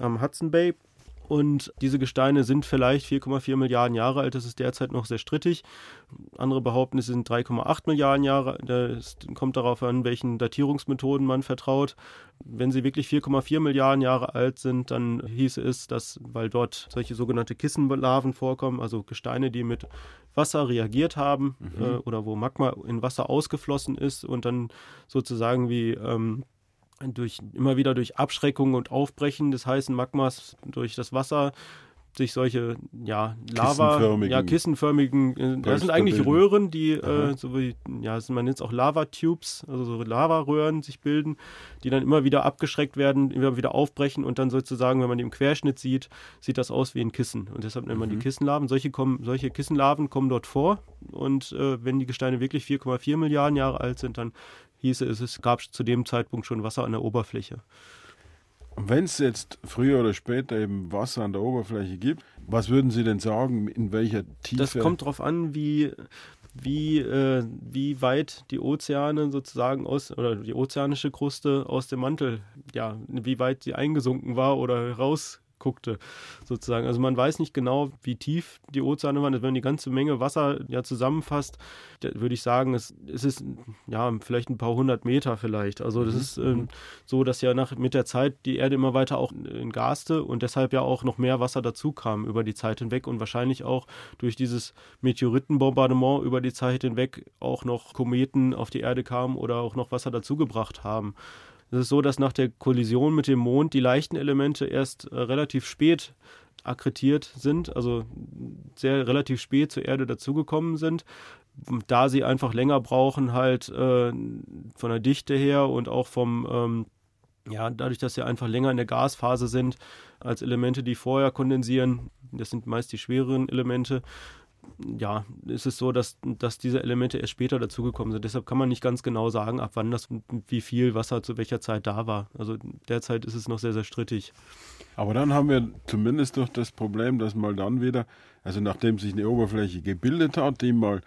S2: am Hudson Bay und diese Gesteine sind vielleicht 4,4 Milliarden Jahre alt. Das ist derzeit noch sehr strittig. Andere behaupten, es sind 3,8 Milliarden Jahre. Das kommt darauf an, welchen Datierungsmethoden man vertraut. Wenn sie wirklich 4,4 Milliarden Jahre alt sind, dann hieße es, dass, weil dort solche sogenannte Kissenlarven vorkommen, also Gesteine, die mit Wasser reagiert haben mhm. äh, oder wo Magma in Wasser ausgeflossen ist und dann sozusagen wie ähm, durch, immer wieder durch Abschreckung und Aufbrechen. Des heißen Magmas durch das Wasser sich solche ja Lava kissenförmigen, ja kissenförmigen äh, das sind eigentlich Röhren die äh, so wie ja man nennt es auch Lava Tubes also so Lavaröhren sich bilden die dann immer wieder abgeschreckt werden immer wieder aufbrechen und dann sozusagen wenn man die im Querschnitt sieht sieht das aus wie ein Kissen. Und deshalb nennt man mhm. die Kissenlaven solche kommen solche Kissenlaven kommen dort vor und äh, wenn die Gesteine wirklich 4,4 Milliarden Jahre alt sind dann hieße es, es gab zu dem Zeitpunkt schon Wasser an der Oberfläche.
S3: Wenn es jetzt früher oder später eben Wasser an der Oberfläche gibt, was würden Sie denn sagen, in welcher Tiefe?
S2: Das kommt darauf an, wie, wie, äh, wie weit die Ozeane sozusagen aus, oder die ozeanische Kruste aus dem Mantel, ja, wie weit sie eingesunken war oder raus guckte, sozusagen. Also man weiß nicht genau, wie tief die Ozeane waren. Wenn man die ganze Menge Wasser ja zusammenfasst, würde ich sagen, es, es ist ja vielleicht ein paar hundert Meter vielleicht. Also das mhm. ist ähm, so, dass ja nach, mit der Zeit die Erde immer weiter auch in gaste und deshalb ja auch noch mehr Wasser dazu kam über die Zeit hinweg und wahrscheinlich auch durch dieses Meteoritenbombardement über die Zeit hinweg auch noch Kometen auf die Erde kamen oder auch noch Wasser dazugebracht haben. Es ist so, dass nach der Kollision mit dem Mond die leichten Elemente erst äh, relativ spät akkretiert sind, also sehr relativ spät zur Erde dazugekommen sind, da sie einfach länger brauchen, halt äh, von der Dichte her und auch vom, ähm, ja, dadurch, dass sie einfach länger in der Gasphase sind als Elemente, die vorher kondensieren. Das sind meist die schwereren Elemente ja, ist es so, dass, dass diese Elemente erst später dazugekommen sind. Deshalb kann man nicht ganz genau sagen, ab wann das, wie viel Wasser zu welcher Zeit da war. Also derzeit ist es noch sehr, sehr strittig.
S3: Aber dann haben wir zumindest doch das Problem, dass mal dann wieder, also nachdem sich eine Oberfläche gebildet hat, die mal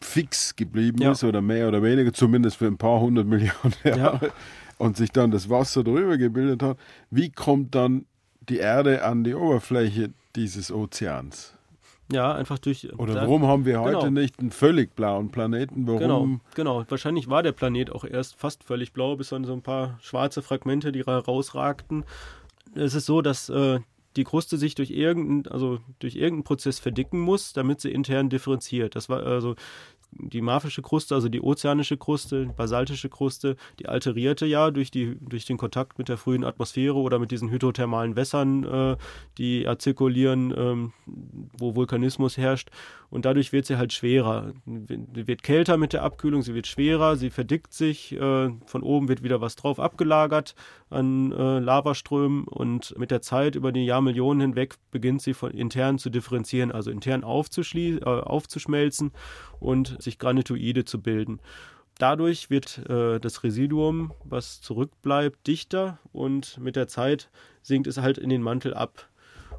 S3: fix geblieben ja. ist oder mehr oder weniger, zumindest für ein paar hundert *laughs* Millionen Jahre, ja. und sich dann das Wasser drüber gebildet hat, wie kommt dann die Erde an die Oberfläche dieses Ozeans?
S2: Ja, einfach durch.
S3: Oder da, warum haben wir heute genau. nicht einen völlig blauen Planeten? Warum?
S2: Genau, genau. Wahrscheinlich war der Planet auch erst fast völlig blau, bis dann so ein paar schwarze Fragmente, die herausragten. Es ist so, dass äh, die Kruste sich durch irgendeinen, also durch irgendeinen Prozess verdicken muss, damit sie intern differenziert. Das war also die marfische Kruste, also die ozeanische Kruste, basaltische Kruste, die alterierte ja durch, die, durch den Kontakt mit der frühen Atmosphäre oder mit diesen hydrothermalen Wässern, äh, die ja zirkulieren, ähm, wo Vulkanismus herrscht. Und dadurch wird sie halt schwerer. Sie wird kälter mit der Abkühlung, sie wird schwerer, sie verdickt sich, äh, von oben wird wieder was drauf abgelagert an äh, Lavaströmen und mit der Zeit über die Jahrmillionen hinweg beginnt sie von intern zu differenzieren, also intern äh, aufzuschmelzen und sich Granitoide zu bilden. Dadurch wird äh, das Residuum, was zurückbleibt, dichter und mit der Zeit sinkt es halt in den Mantel ab.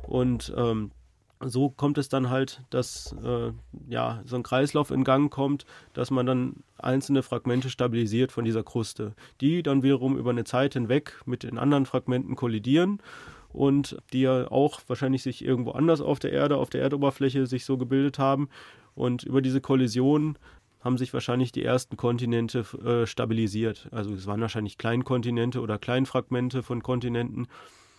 S2: Und ähm, so kommt es dann halt, dass äh, ja, so ein Kreislauf in Gang kommt, dass man dann einzelne Fragmente stabilisiert von dieser Kruste, die dann wiederum über eine Zeit hinweg mit den anderen Fragmenten kollidieren und die ja auch wahrscheinlich sich irgendwo anders auf der Erde, auf der Erdoberfläche sich so gebildet haben. Und über diese Kollision haben sich wahrscheinlich die ersten Kontinente äh, stabilisiert. Also es waren wahrscheinlich Kleinkontinente oder Kleinfragmente von Kontinenten.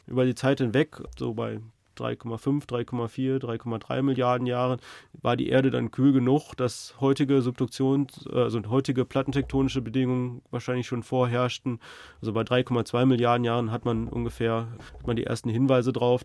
S2: Über die Zeit hinweg, so bei 3,5, 3,4, 3,3 Milliarden Jahren war die Erde dann kühl genug, dass heutige Subduktions-, also heutige plattentektonische Bedingungen wahrscheinlich schon vorherrschten. Also bei 3,2 Milliarden Jahren hat man ungefähr hat man die ersten Hinweise drauf.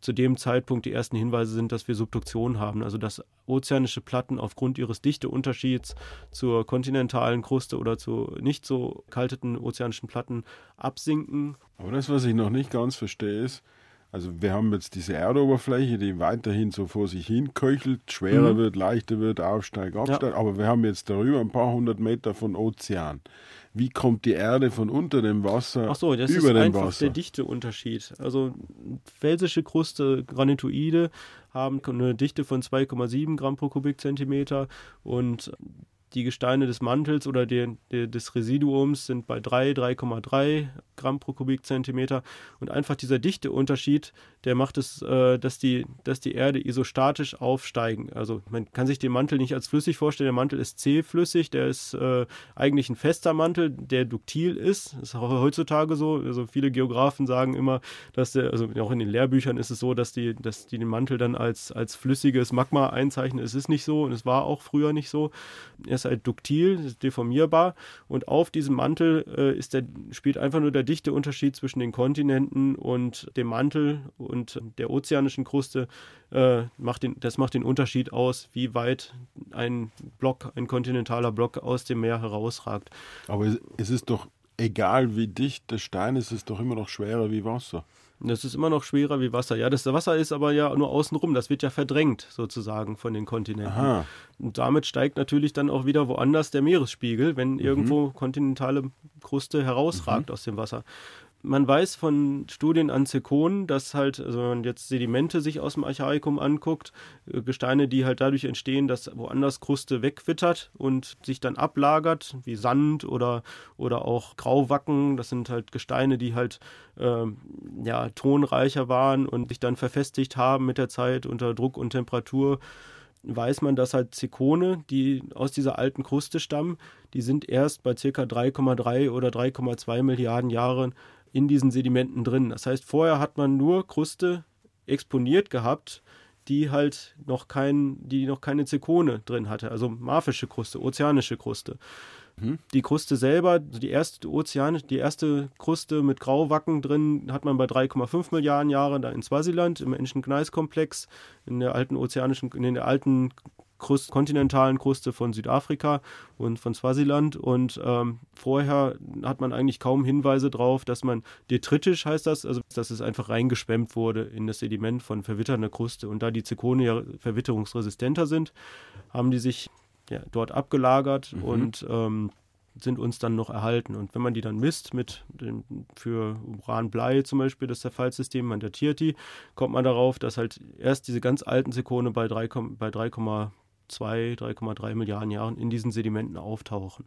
S2: Zu dem Zeitpunkt die ersten Hinweise sind, dass wir Subduktion haben, also dass ozeanische Platten aufgrund ihres Dichteunterschieds zur kontinentalen Kruste oder zu nicht so kalteten ozeanischen Platten absinken.
S3: Aber das, was ich noch nicht ganz verstehe, ist, Also wir haben jetzt diese Erdoberfläche, die weiterhin so vor sich hin köchelt, schwerer mhm. wird, leichter wird, aufsteigt, absteigt. Ja. Aber wir haben jetzt darüber ein paar hundert Meter von Ozean. Wie kommt die Erde von unter dem Wasser
S2: Ach so, das über ist dem einfach Wasser? der Dichteunterschied. Also felsische Kruste, Granitoide haben eine Dichte von 2,7 Gramm pro Kubikzentimeter und die Gesteine des Mantels oder der, der, des Residuums sind bei 3, 3,3 Gramm pro Kubikzentimeter. Und einfach dieser Dichteunterschied, der macht es, äh, dass, die, dass die Erde isostatisch aufsteigen. Also man kann sich den Mantel nicht als flüssig vorstellen. Der Mantel ist zähflüssig, der ist äh, eigentlich ein fester Mantel, der duktil ist. Das ist auch heutzutage so. Also viele Geografen sagen immer, dass der, also auch in den Lehrbüchern ist es so, dass die, dass die den Mantel dann als, als flüssiges Magma einzeichnen. Es ist nicht so und es war auch früher nicht so. Ist halt duktil, ist deformierbar und auf diesem Mantel äh, ist der, spielt einfach nur der dichte Unterschied zwischen den Kontinenten und dem Mantel und der ozeanischen Kruste. Äh, macht den, das macht den Unterschied aus, wie weit ein Block, ein kontinentaler Block aus dem Meer herausragt.
S3: Aber es ist doch egal, wie dicht der Stein ist, ist es doch immer noch schwerer wie Wasser.
S2: Das ist immer noch schwerer wie Wasser. Ja, das Wasser ist aber ja nur außenrum. Das wird ja verdrängt sozusagen von den Kontinenten. Aha. Und damit steigt natürlich dann auch wieder woanders der Meeresspiegel, wenn mhm. irgendwo kontinentale Kruste herausragt mhm. aus dem Wasser man weiß von Studien an Zirkonen, dass halt, also wenn man jetzt Sedimente sich aus dem Archaikum anguckt, äh, Gesteine, die halt dadurch entstehen, dass woanders Kruste wegwittert und sich dann ablagert, wie Sand oder, oder auch Grauwacken. Das sind halt Gesteine, die halt ähm, ja, tonreicher waren und sich dann verfestigt haben mit der Zeit unter Druck und Temperatur weiß man, dass halt Zikone, die aus dieser alten Kruste stammen, die sind erst bei ca. 3,3 oder 3,2 Milliarden Jahren in diesen Sedimenten drin. Das heißt, vorher hat man nur Kruste exponiert gehabt, die halt noch kein, die noch keine Zirkone drin hatte, also marfische Kruste, ozeanische Kruste. Mhm. Die Kruste selber, die erste Ozean, die erste Kruste mit Grauwacken drin, hat man bei 3,5 Milliarden Jahren da in Swaziland im Enschen Gneiskomplex in der alten ozeanischen, in der alten Krust, kontinentalen Kruste von Südafrika und von Swasiland. Und ähm, vorher hat man eigentlich kaum Hinweise darauf, dass man detritisch heißt das, also dass es einfach reingeschwemmt wurde in das Sediment von verwitternder Kruste. Und da die Zirkone ja verwitterungsresistenter sind, haben die sich ja, dort abgelagert mhm. und ähm, sind uns dann noch erhalten. Und wenn man die dann misst, mit dem, für Uranblei zum Beispiel, das Zerfallssystem, man datiert die, kommt man darauf, dass halt erst diese ganz alten Zirkone bei 3,3 2, 3,3 Milliarden Jahren in diesen Sedimenten auftauchen.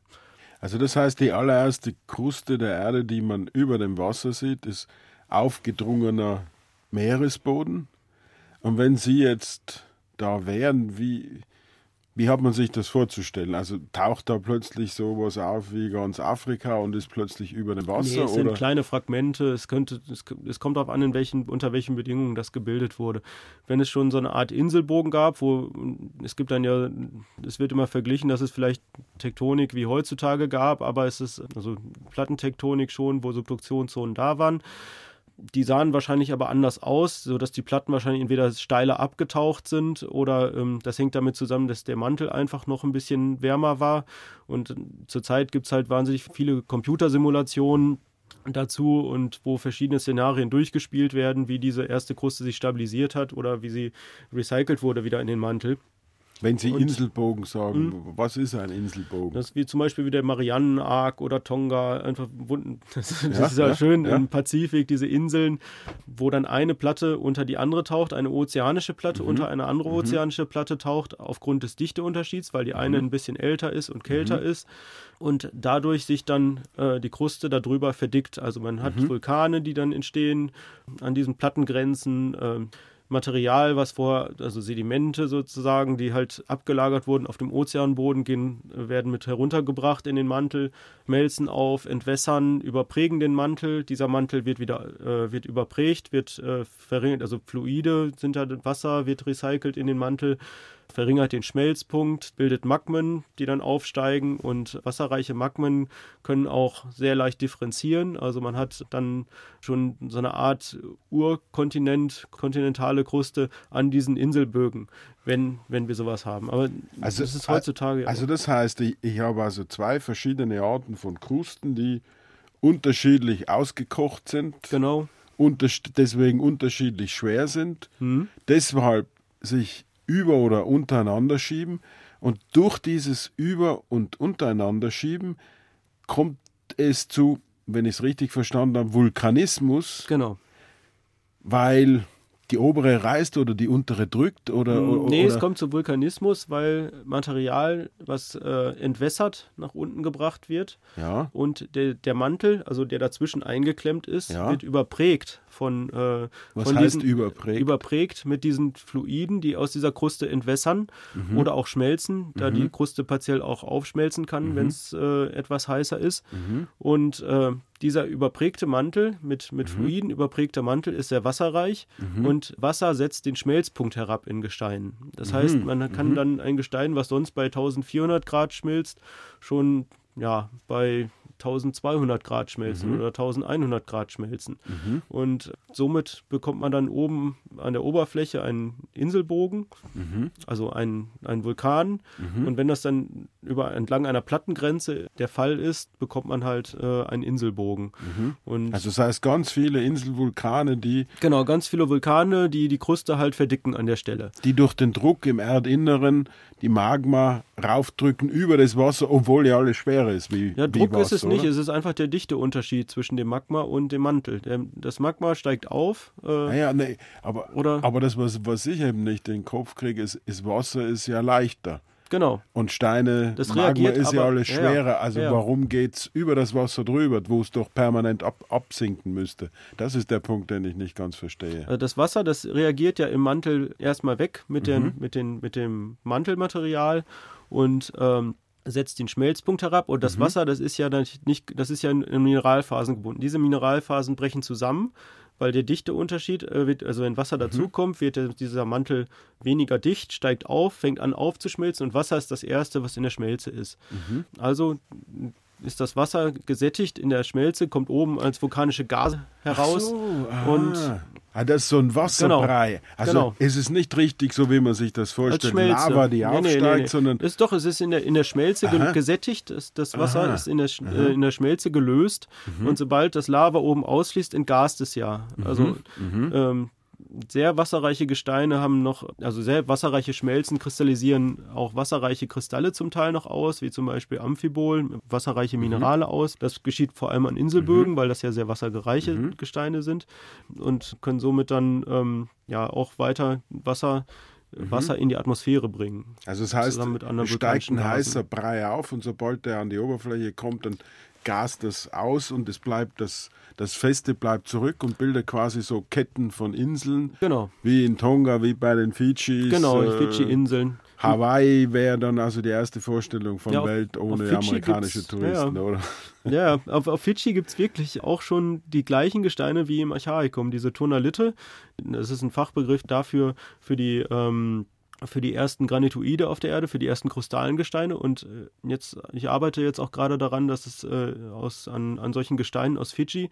S3: Also das heißt, die allererste Kruste der Erde, die man über dem Wasser sieht, ist aufgedrungener Meeresboden. Und wenn Sie jetzt da wären, wie, wie hat man sich das vorzustellen? Also taucht da plötzlich sowas auf wie ganz Afrika und ist plötzlich über dem Wasser? Nee,
S2: es sind kleine Fragmente. Es, könnte, es, es kommt darauf an, welchen, unter welchen Bedingungen das gebildet wurde. Wenn es schon so eine Art Inselbogen gab, wo es gibt dann ja, es wird immer verglichen, dass es vielleicht Tektonik wie heutzutage gab, aber es ist also Plattentektonik schon, wo Subduktionszonen da waren die sahen wahrscheinlich aber anders aus, sodass die Platten wahrscheinlich entweder steiler abgetaucht sind oder ähm, das hängt damit zusammen, dass der Mantel einfach noch ein bisschen wärmer war. Und zurzeit gibt es halt wahnsinnig viele Computersimulationen dazu und wo verschiedene Szenarien durchgespielt werden, wie diese erste Kruste sich stabilisiert hat oder wie sie recycelt wurde wieder in den Mantel.
S3: Wenn Sie und, Inselbogen sagen, mh, hm? was ist ein Inselbogen?
S2: Das ist wie zum Beispiel wie der Marianenark oder Tonga, einfach *laughs* das, das ja, ist ja, ja schön ja. im Pazifik, diese Inseln, wo dann eine Platte unter die andere taucht, eine ozeanische Platte mhm. unter eine andere mhm. ozeanische Platte taucht, aufgrund des Dichteunterschieds, weil die eine mhm. ein bisschen älter ist und kälter mhm. ist und dadurch sich dann äh, die Kruste darüber verdickt. Also man hat mhm. Vulkane, die dann entstehen an diesen Plattengrenzen. Äh, Material, was vor, also Sedimente sozusagen, die halt abgelagert wurden auf dem Ozeanboden, gehen, werden mit heruntergebracht in den Mantel, melzen auf, entwässern, überprägen den Mantel. Dieser Mantel wird wieder äh, wird überprägt, wird äh, verringert, also Fluide sind da Wasser, wird recycelt in den Mantel verringert den Schmelzpunkt, bildet Magmen, die dann aufsteigen und wasserreiche Magmen können auch sehr leicht differenzieren. Also man hat dann schon so eine Art Urkontinent, kontinentale Kruste an diesen Inselbögen, wenn, wenn wir sowas haben. Aber also, das ist heutzutage.
S3: Also das heißt, ich, ich habe also zwei verschiedene Arten von Krusten, die unterschiedlich ausgekocht sind.
S2: Genau
S3: deswegen unterschiedlich schwer sind, mhm. deshalb sich über oder untereinander schieben. Und durch dieses Über- und untereinander schieben kommt es zu, wenn ich es richtig verstanden habe, Vulkanismus.
S2: Genau.
S3: Weil die obere reißt oder die untere drückt? Oder,
S2: hm, nee, oder? es kommt zu Vulkanismus, weil Material, was äh, entwässert, nach unten gebracht wird.
S3: Ja.
S2: Und der, der Mantel, also der dazwischen eingeklemmt ist, ja. wird überprägt von, äh,
S3: was
S2: von
S3: heißt diesen, überprägt?
S2: Überprägt mit diesen Fluiden, die aus dieser Kruste entwässern mhm. oder auch schmelzen, da mhm. die Kruste partiell auch aufschmelzen kann, mhm. wenn es äh, etwas heißer ist.
S3: Mhm.
S2: Und äh, dieser überprägte Mantel mit, mit mhm. Fluiden überprägter Mantel ist sehr wasserreich mhm. und Wasser setzt den Schmelzpunkt herab in Gesteinen. Das mhm. heißt, man kann mhm. dann ein Gestein, was sonst bei 1400 Grad schmilzt, schon ja, bei 1200 Grad schmelzen mhm. oder 1100 Grad schmelzen.
S3: Mhm.
S2: Und somit bekommt man dann oben an der Oberfläche einen Inselbogen,
S3: mhm.
S2: also einen, einen Vulkan.
S3: Mhm.
S2: Und wenn das dann über entlang einer Plattengrenze der Fall ist, bekommt man halt äh, einen Inselbogen.
S3: Mhm. Und also das heißt ganz viele Inselvulkane, die...
S2: Genau, ganz viele Vulkane, die die Kruste halt verdicken an der Stelle.
S3: Die durch den Druck im Erdinneren die Magma raufdrücken über das Wasser, obwohl ja alles schwer ist. Wie,
S2: ja,
S3: wie
S2: Druck Wasser, ist es oder? nicht, es ist einfach der Dichteunterschied zwischen dem Magma und dem Mantel. Der, das Magma steigt auf.
S3: Äh, naja, nee, aber,
S2: oder,
S3: aber das, was, was ich eben nicht in den Kopf kriege, ist, ist Wasser ist ja leichter.
S2: Genau.
S3: Und Steine,
S2: das
S3: Magma ist ja
S2: aber,
S3: alles schwerer. Ja, also
S2: ja.
S3: warum geht es über das Wasser drüber, wo es doch permanent ab, absinken müsste? Das ist der Punkt, den ich nicht ganz verstehe.
S2: Also das Wasser, das reagiert ja im Mantel erstmal weg mit, mhm. den, mit, den, mit dem Mantelmaterial und ähm, setzt den Schmelzpunkt herab und das mhm. Wasser, das ist ja nicht, das ist ja in Mineralphasen gebunden. Diese Mineralphasen brechen zusammen weil der Dichteunterschied äh, also wenn Wasser mhm. dazukommt, wird dieser Mantel weniger dicht, steigt auf, fängt an aufzuschmelzen und Wasser ist das Erste, was in der Schmelze ist.
S3: Mhm.
S2: Also ist das Wasser gesättigt in der Schmelze, kommt oben als vulkanische Gase heraus.
S3: So,
S2: und
S3: ah, das ist so ein Wasserbrei.
S2: Genau,
S3: also
S2: genau.
S3: ist es nicht richtig, so wie man sich das vorstellt, Lava, die nee, aufsteigt, nee, nee, sondern.
S2: Ist doch, es ist in der, in der Schmelze Aha. gesättigt, das, das Wasser Aha. ist in der, äh, in der Schmelze gelöst mhm. und sobald das Lava oben ausfließt, entgast es ja. Also
S3: mhm.
S2: ähm, sehr wasserreiche Gesteine haben noch, also sehr wasserreiche Schmelzen kristallisieren auch wasserreiche Kristalle zum Teil noch aus, wie zum Beispiel Amphibol, wasserreiche mhm. Minerale mhm. aus. Das geschieht vor allem an Inselbögen, mhm. weil das ja sehr wassergereiche mhm. Gesteine sind und können somit dann ähm, ja auch weiter Wasser mhm. Wasser in die Atmosphäre bringen.
S3: Also das heißt, steigt ein heißer Brei auf und sobald der an die Oberfläche kommt, dann gast das aus und es bleibt das, das Feste bleibt zurück und bildet quasi so Ketten von Inseln.
S2: Genau.
S3: Wie in Tonga, wie bei den Fidschis.
S2: Genau, äh, Fidschi-Inseln.
S3: Hawaii wäre dann also die erste Vorstellung von ja, Welt ohne amerikanische Touristen,
S2: ja,
S3: oder?
S2: Ja, *laughs* auf, auf Fidschi gibt es wirklich auch schon die gleichen Gesteine wie im Archaikum. Diese Tonalite, das ist ein Fachbegriff dafür, für die ähm, für die ersten Granitoide auf der Erde, für die ersten Kristallengesteine. Und äh, jetzt, ich arbeite jetzt auch gerade daran, dass es äh, aus, an, an solchen Gesteinen aus Fidschi,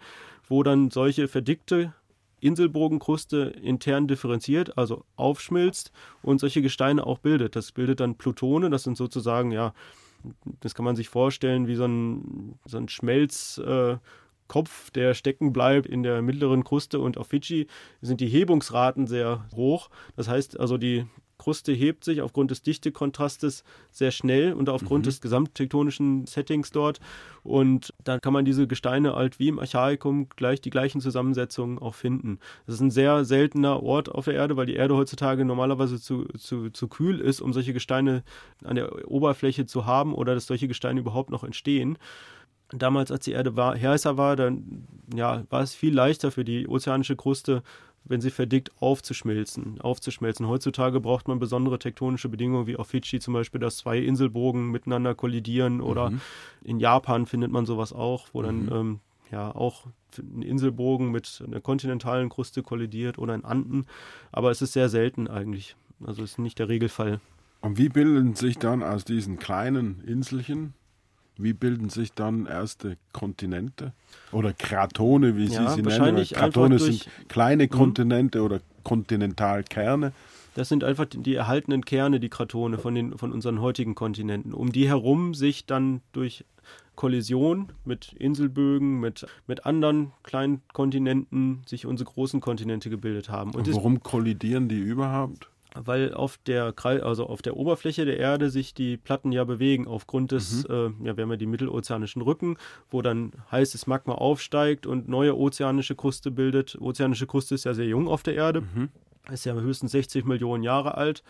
S2: wo dann solche verdickte Inselbogenkruste intern differenziert, also aufschmilzt und solche Gesteine auch bildet. Das bildet dann Plutone, das sind sozusagen, ja, das kann man sich vorstellen wie so ein, so ein Schmelz. Äh, der stecken bleibt in der mittleren Kruste und auf Fidschi sind die Hebungsraten sehr hoch. Das heißt also, die Kruste hebt sich aufgrund des Dichtekontrastes sehr schnell und aufgrund mhm. des gesamttektonischen Settings dort. Und dann kann man diese Gesteine halt wie im Archaikum gleich die gleichen Zusammensetzungen auch finden. Das ist ein sehr seltener Ort auf der Erde, weil die Erde heutzutage normalerweise zu, zu, zu kühl ist, um solche Gesteine an der Oberfläche zu haben oder dass solche Gesteine überhaupt noch entstehen damals, als die Erde war, heißer war, dann ja, war es viel leichter für die ozeanische Kruste wenn sie verdickt, aufzuschmelzen. aufzuschmelzen. Heutzutage braucht man besondere tektonische Bedingungen, wie auf Fidschi zum Beispiel, dass zwei Inselbogen miteinander kollidieren oder mhm. in Japan findet man sowas auch, wo dann mhm. ähm, ja auch ein Inselbogen mit einer kontinentalen Kruste kollidiert oder in Anden. Aber es ist sehr selten eigentlich. Also ist nicht der Regelfall.
S3: Und wie bilden sich dann aus diesen kleinen Inselchen wie bilden sich dann erste Kontinente? Oder Kratone, wie
S2: ja,
S3: Sie sie nennen? Kratone sind kleine mhm. Kontinente oder Kontinentalkerne.
S2: Das sind einfach die erhaltenen Kerne, die Kratone von, den, von unseren heutigen Kontinenten. Um die herum sich dann durch Kollision mit Inselbögen, mit, mit anderen kleinen Kontinenten sich unsere großen Kontinente gebildet haben.
S3: Und, Und warum kollidieren die überhaupt?
S2: Weil auf der also auf der Oberfläche der Erde sich die Platten ja bewegen aufgrund des, mhm. äh, ja, wir haben ja die mittelozeanischen Rücken, wo dann heißes Magma aufsteigt und neue ozeanische Kruste bildet. Ozeanische Kruste ist ja sehr jung auf der Erde, mhm. ist ja höchstens 60 Millionen Jahre alt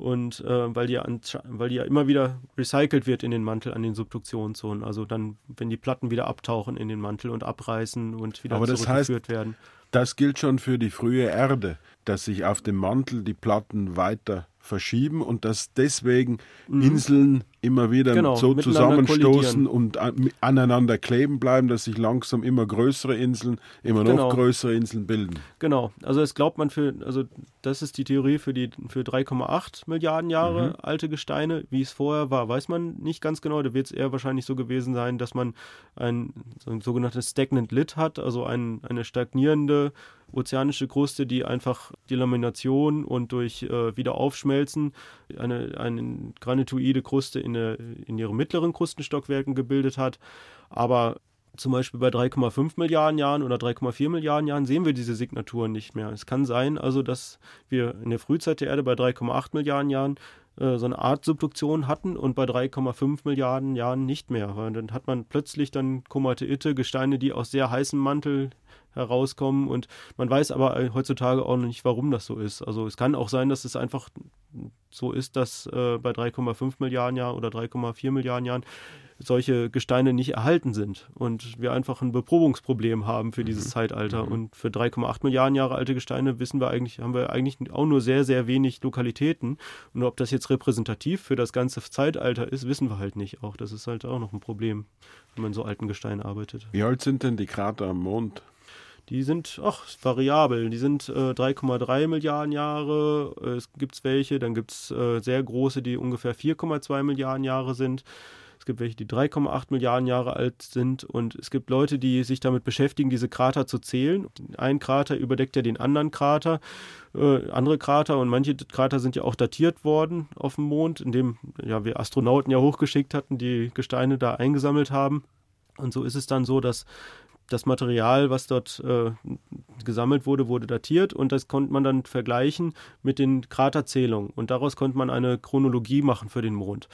S2: und äh, weil, die ja weil die ja immer wieder recycelt wird in den Mantel an den Subduktionszonen. Also dann, wenn die Platten wieder abtauchen in den Mantel und abreißen und wieder
S3: Aber
S2: zurückgeführt
S3: das heißt,
S2: werden.
S3: Das gilt schon für die frühe Erde, dass sich auf dem Mantel die Platten weiter verschieben und dass deswegen mhm. Inseln immer wieder genau, so zusammenstoßen und aneinander kleben bleiben, dass sich langsam immer größere Inseln, immer genau. noch größere Inseln bilden.
S2: Genau, also das glaubt man für, also das ist die Theorie für die für 3,8 Milliarden Jahre mhm. alte Gesteine. Wie es vorher war, weiß man nicht ganz genau. Da wird es eher wahrscheinlich so gewesen sein, dass man ein, so ein sogenanntes Stagnant Lid hat, also ein, eine stagnierende ozeanische Kruste, die einfach die Lamination und durch äh, Wiederaufschmelzen eine, eine granitoide Kruste in, der, in ihren mittleren Krustenstockwerken gebildet hat. Aber zum Beispiel bei 3,5 Milliarden Jahren oder 3,4 Milliarden Jahren sehen wir diese Signaturen nicht mehr. Es kann sein, also, dass wir in der Frühzeit der Erde bei 3,8 Milliarden Jahren äh, so eine Art Subduktion hatten und bei 3,5 Milliarden Jahren nicht mehr. Weil dann hat man plötzlich dann Komateite, Gesteine, die aus sehr heißem Mantel herauskommen und man weiß aber äh, heutzutage auch noch nicht, warum das so ist. Also es kann auch sein, dass es einfach so ist, dass äh, bei 3,5 Milliarden Jahren oder 3,4 Milliarden Jahren solche Gesteine nicht erhalten sind und wir einfach ein Beprobungsproblem haben für dieses mhm. Zeitalter. Mhm. Und für 3,8 Milliarden Jahre alte Gesteine wissen wir eigentlich, haben wir eigentlich auch nur sehr, sehr wenig Lokalitäten. Und ob das jetzt repräsentativ für das ganze Zeitalter ist, wissen wir halt nicht. Auch das ist halt auch noch ein Problem, wenn man so alten Gesteinen arbeitet.
S3: Wie alt sind denn die Krater am Mond?
S2: Die sind, ach, variabel. Die sind äh, 3,3 Milliarden Jahre. Es gibt welche, dann gibt es äh, sehr große, die ungefähr 4,2 Milliarden Jahre sind. Es gibt welche, die 3,8 Milliarden Jahre alt sind. Und es gibt Leute, die sich damit beschäftigen, diese Krater zu zählen. Ein Krater überdeckt ja den anderen Krater. Äh, andere Krater und manche Krater sind ja auch datiert worden auf dem Mond, indem ja, wir Astronauten ja hochgeschickt hatten, die Gesteine da eingesammelt haben. Und so ist es dann so, dass das Material, was dort äh, gesammelt wurde, wurde datiert und das konnte man dann vergleichen mit den Kraterzählungen. Und daraus konnte man eine Chronologie machen für den Mond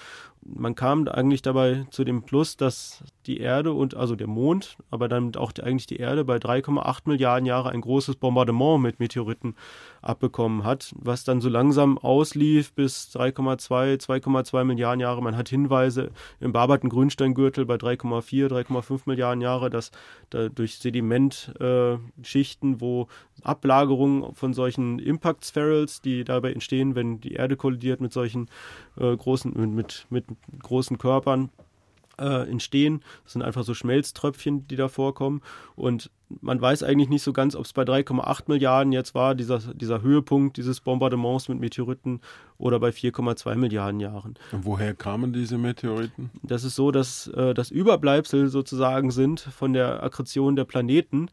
S2: man kam eigentlich dabei zu dem Plus, dass die Erde und also der Mond, aber dann auch die, eigentlich die Erde bei 3,8 Milliarden Jahre ein großes Bombardement mit Meteoriten abbekommen hat, was dann so langsam auslief bis 3,2, 2,2 Milliarden Jahre. Man hat Hinweise im bearbeiteten Grünsteingürtel bei 3,4, 3,5 Milliarden Jahre, dass da durch Sedimentschichten, äh, wo Ablagerungen von solchen Impact Spherals, die dabei entstehen, wenn die Erde kollidiert mit solchen äh, großen, mit, mit großen Körpern, äh, entstehen. Das sind einfach so Schmelztröpfchen, die da vorkommen. Und man weiß eigentlich nicht so ganz, ob es bei 3,8 Milliarden jetzt war, dieser, dieser Höhepunkt dieses Bombardements mit Meteoriten, oder bei 4,2 Milliarden Jahren.
S3: Und woher kamen diese Meteoriten?
S2: Das ist so, dass äh, das Überbleibsel sozusagen sind von der Akkretion der Planeten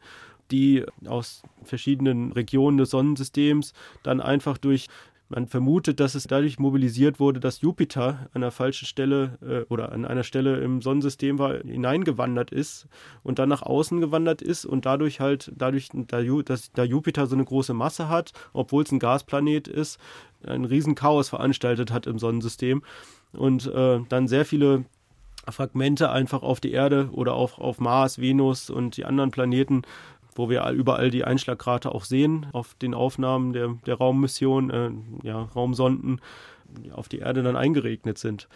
S2: die aus verschiedenen Regionen des Sonnensystems dann einfach durch man vermutet, dass es dadurch mobilisiert wurde, dass Jupiter an einer falschen Stelle äh, oder an einer Stelle im Sonnensystem war, hineingewandert ist und dann nach außen gewandert ist und dadurch halt, dadurch, da, dass, da Jupiter so eine große Masse hat, obwohl es ein Gasplanet ist, ein Riesenchaos veranstaltet hat im Sonnensystem und äh, dann sehr viele Fragmente einfach auf die Erde oder auf, auf Mars, Venus und die anderen Planeten wo wir überall die Einschlagkrater auch sehen auf den Aufnahmen der, der Raummission, äh, ja, Raumsonden auf die Erde dann eingeregnet sind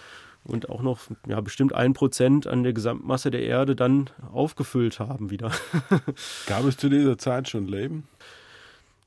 S2: und auch noch ja, bestimmt ein Prozent an der Gesamtmasse der Erde dann aufgefüllt haben wieder. *laughs*
S3: Gab es zu dieser Zeit schon Leben?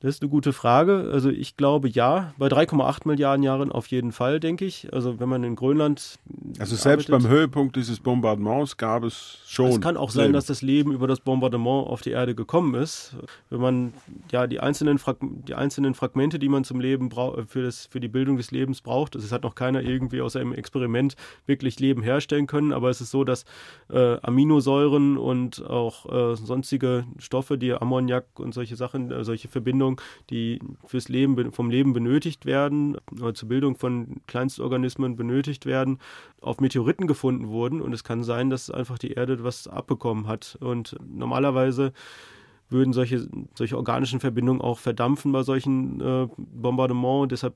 S2: Das ist eine gute Frage. Also ich glaube ja, bei 3,8 Milliarden Jahren auf jeden Fall, denke ich. Also wenn man in Grönland.
S3: Also selbst arbeitet, beim Höhepunkt dieses Bombardements gab es schon. Es
S2: kann auch Leben. sein, dass das Leben über das Bombardement auf die Erde gekommen ist. Wenn man ja die einzelnen, Frag die einzelnen Fragmente, die man zum Leben für, das, für die Bildung des Lebens braucht, das hat noch keiner irgendwie aus einem Experiment wirklich Leben herstellen können. Aber es ist so, dass äh, Aminosäuren und auch äh, sonstige Stoffe, die Ammoniak und solche Sachen, äh, solche Verbindungen Verbindungen, die fürs Leben vom Leben benötigt werden oder zur Bildung von Kleinstorganismen benötigt werden, auf Meteoriten gefunden wurden. Und es kann sein, dass einfach die Erde was abbekommen hat. Und normalerweise würden solche, solche organischen Verbindungen auch verdampfen bei solchen äh, Bombardements. Deshalb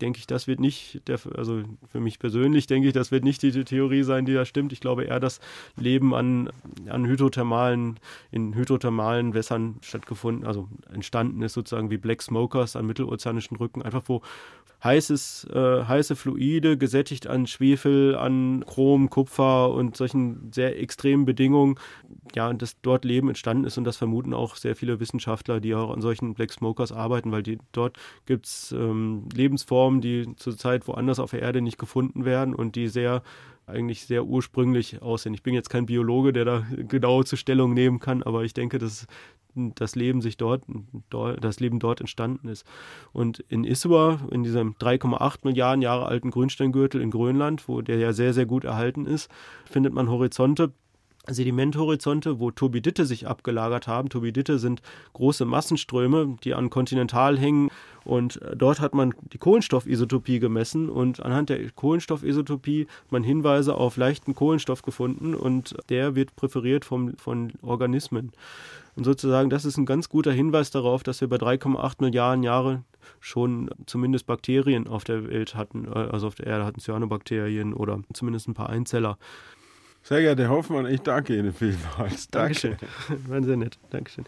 S2: denke ich, das wird nicht, der, also für mich persönlich denke ich, das wird nicht die, Theorie sein, die da stimmt. Ich glaube eher, dass Leben an, an hydrothermalen, in hydrothermalen Wässern stattgefunden, also entstanden ist sozusagen wie Black Smokers an mittelozeanischen Rücken, einfach wo heißes, äh, heiße Fluide gesättigt an Schwefel, an Chrom, Kupfer und solchen sehr extremen Bedingungen, ja, dass dort Leben entstanden ist und das vermuten auch sehr viele Wissenschaftler, die auch an solchen Black Smokers arbeiten, weil die, dort gibt es ähm, Lebensformen, die zurzeit woanders auf der Erde nicht gefunden werden und die sehr eigentlich sehr ursprünglich aussehen. Ich bin jetzt kein Biologe, der da *laughs* genau zur Stellung nehmen kann, aber ich denke, dass das Leben sich dort, das Leben dort entstanden ist. Und in Iswa, in diesem 3,8 Milliarden Jahre alten Grünsteingürtel in Grönland, wo der ja sehr, sehr gut erhalten ist, findet man Horizonte, Sedimenthorizonte, wo Turbiditte sich abgelagert haben. Turbiditte sind große Massenströme, die an Kontinental hängen. Und äh, dort hat man die Kohlenstoffisotopie gemessen und anhand der Kohlenstoffisotopie hat man Hinweise auf leichten Kohlenstoff gefunden und der wird präferiert vom, von Organismen. Und sozusagen, das ist ein ganz guter Hinweis darauf, dass wir bei 3,8 Milliarden Jahren schon zumindest Bakterien auf der Welt hatten. Äh, also auf der Erde hatten Cyanobakterien oder zumindest ein paar Einzeller.
S3: Sehr geehrter Hoffmann, ich danke Ihnen vielmals.
S2: Danke. Dankeschön. Waren sehr nett. Dankeschön.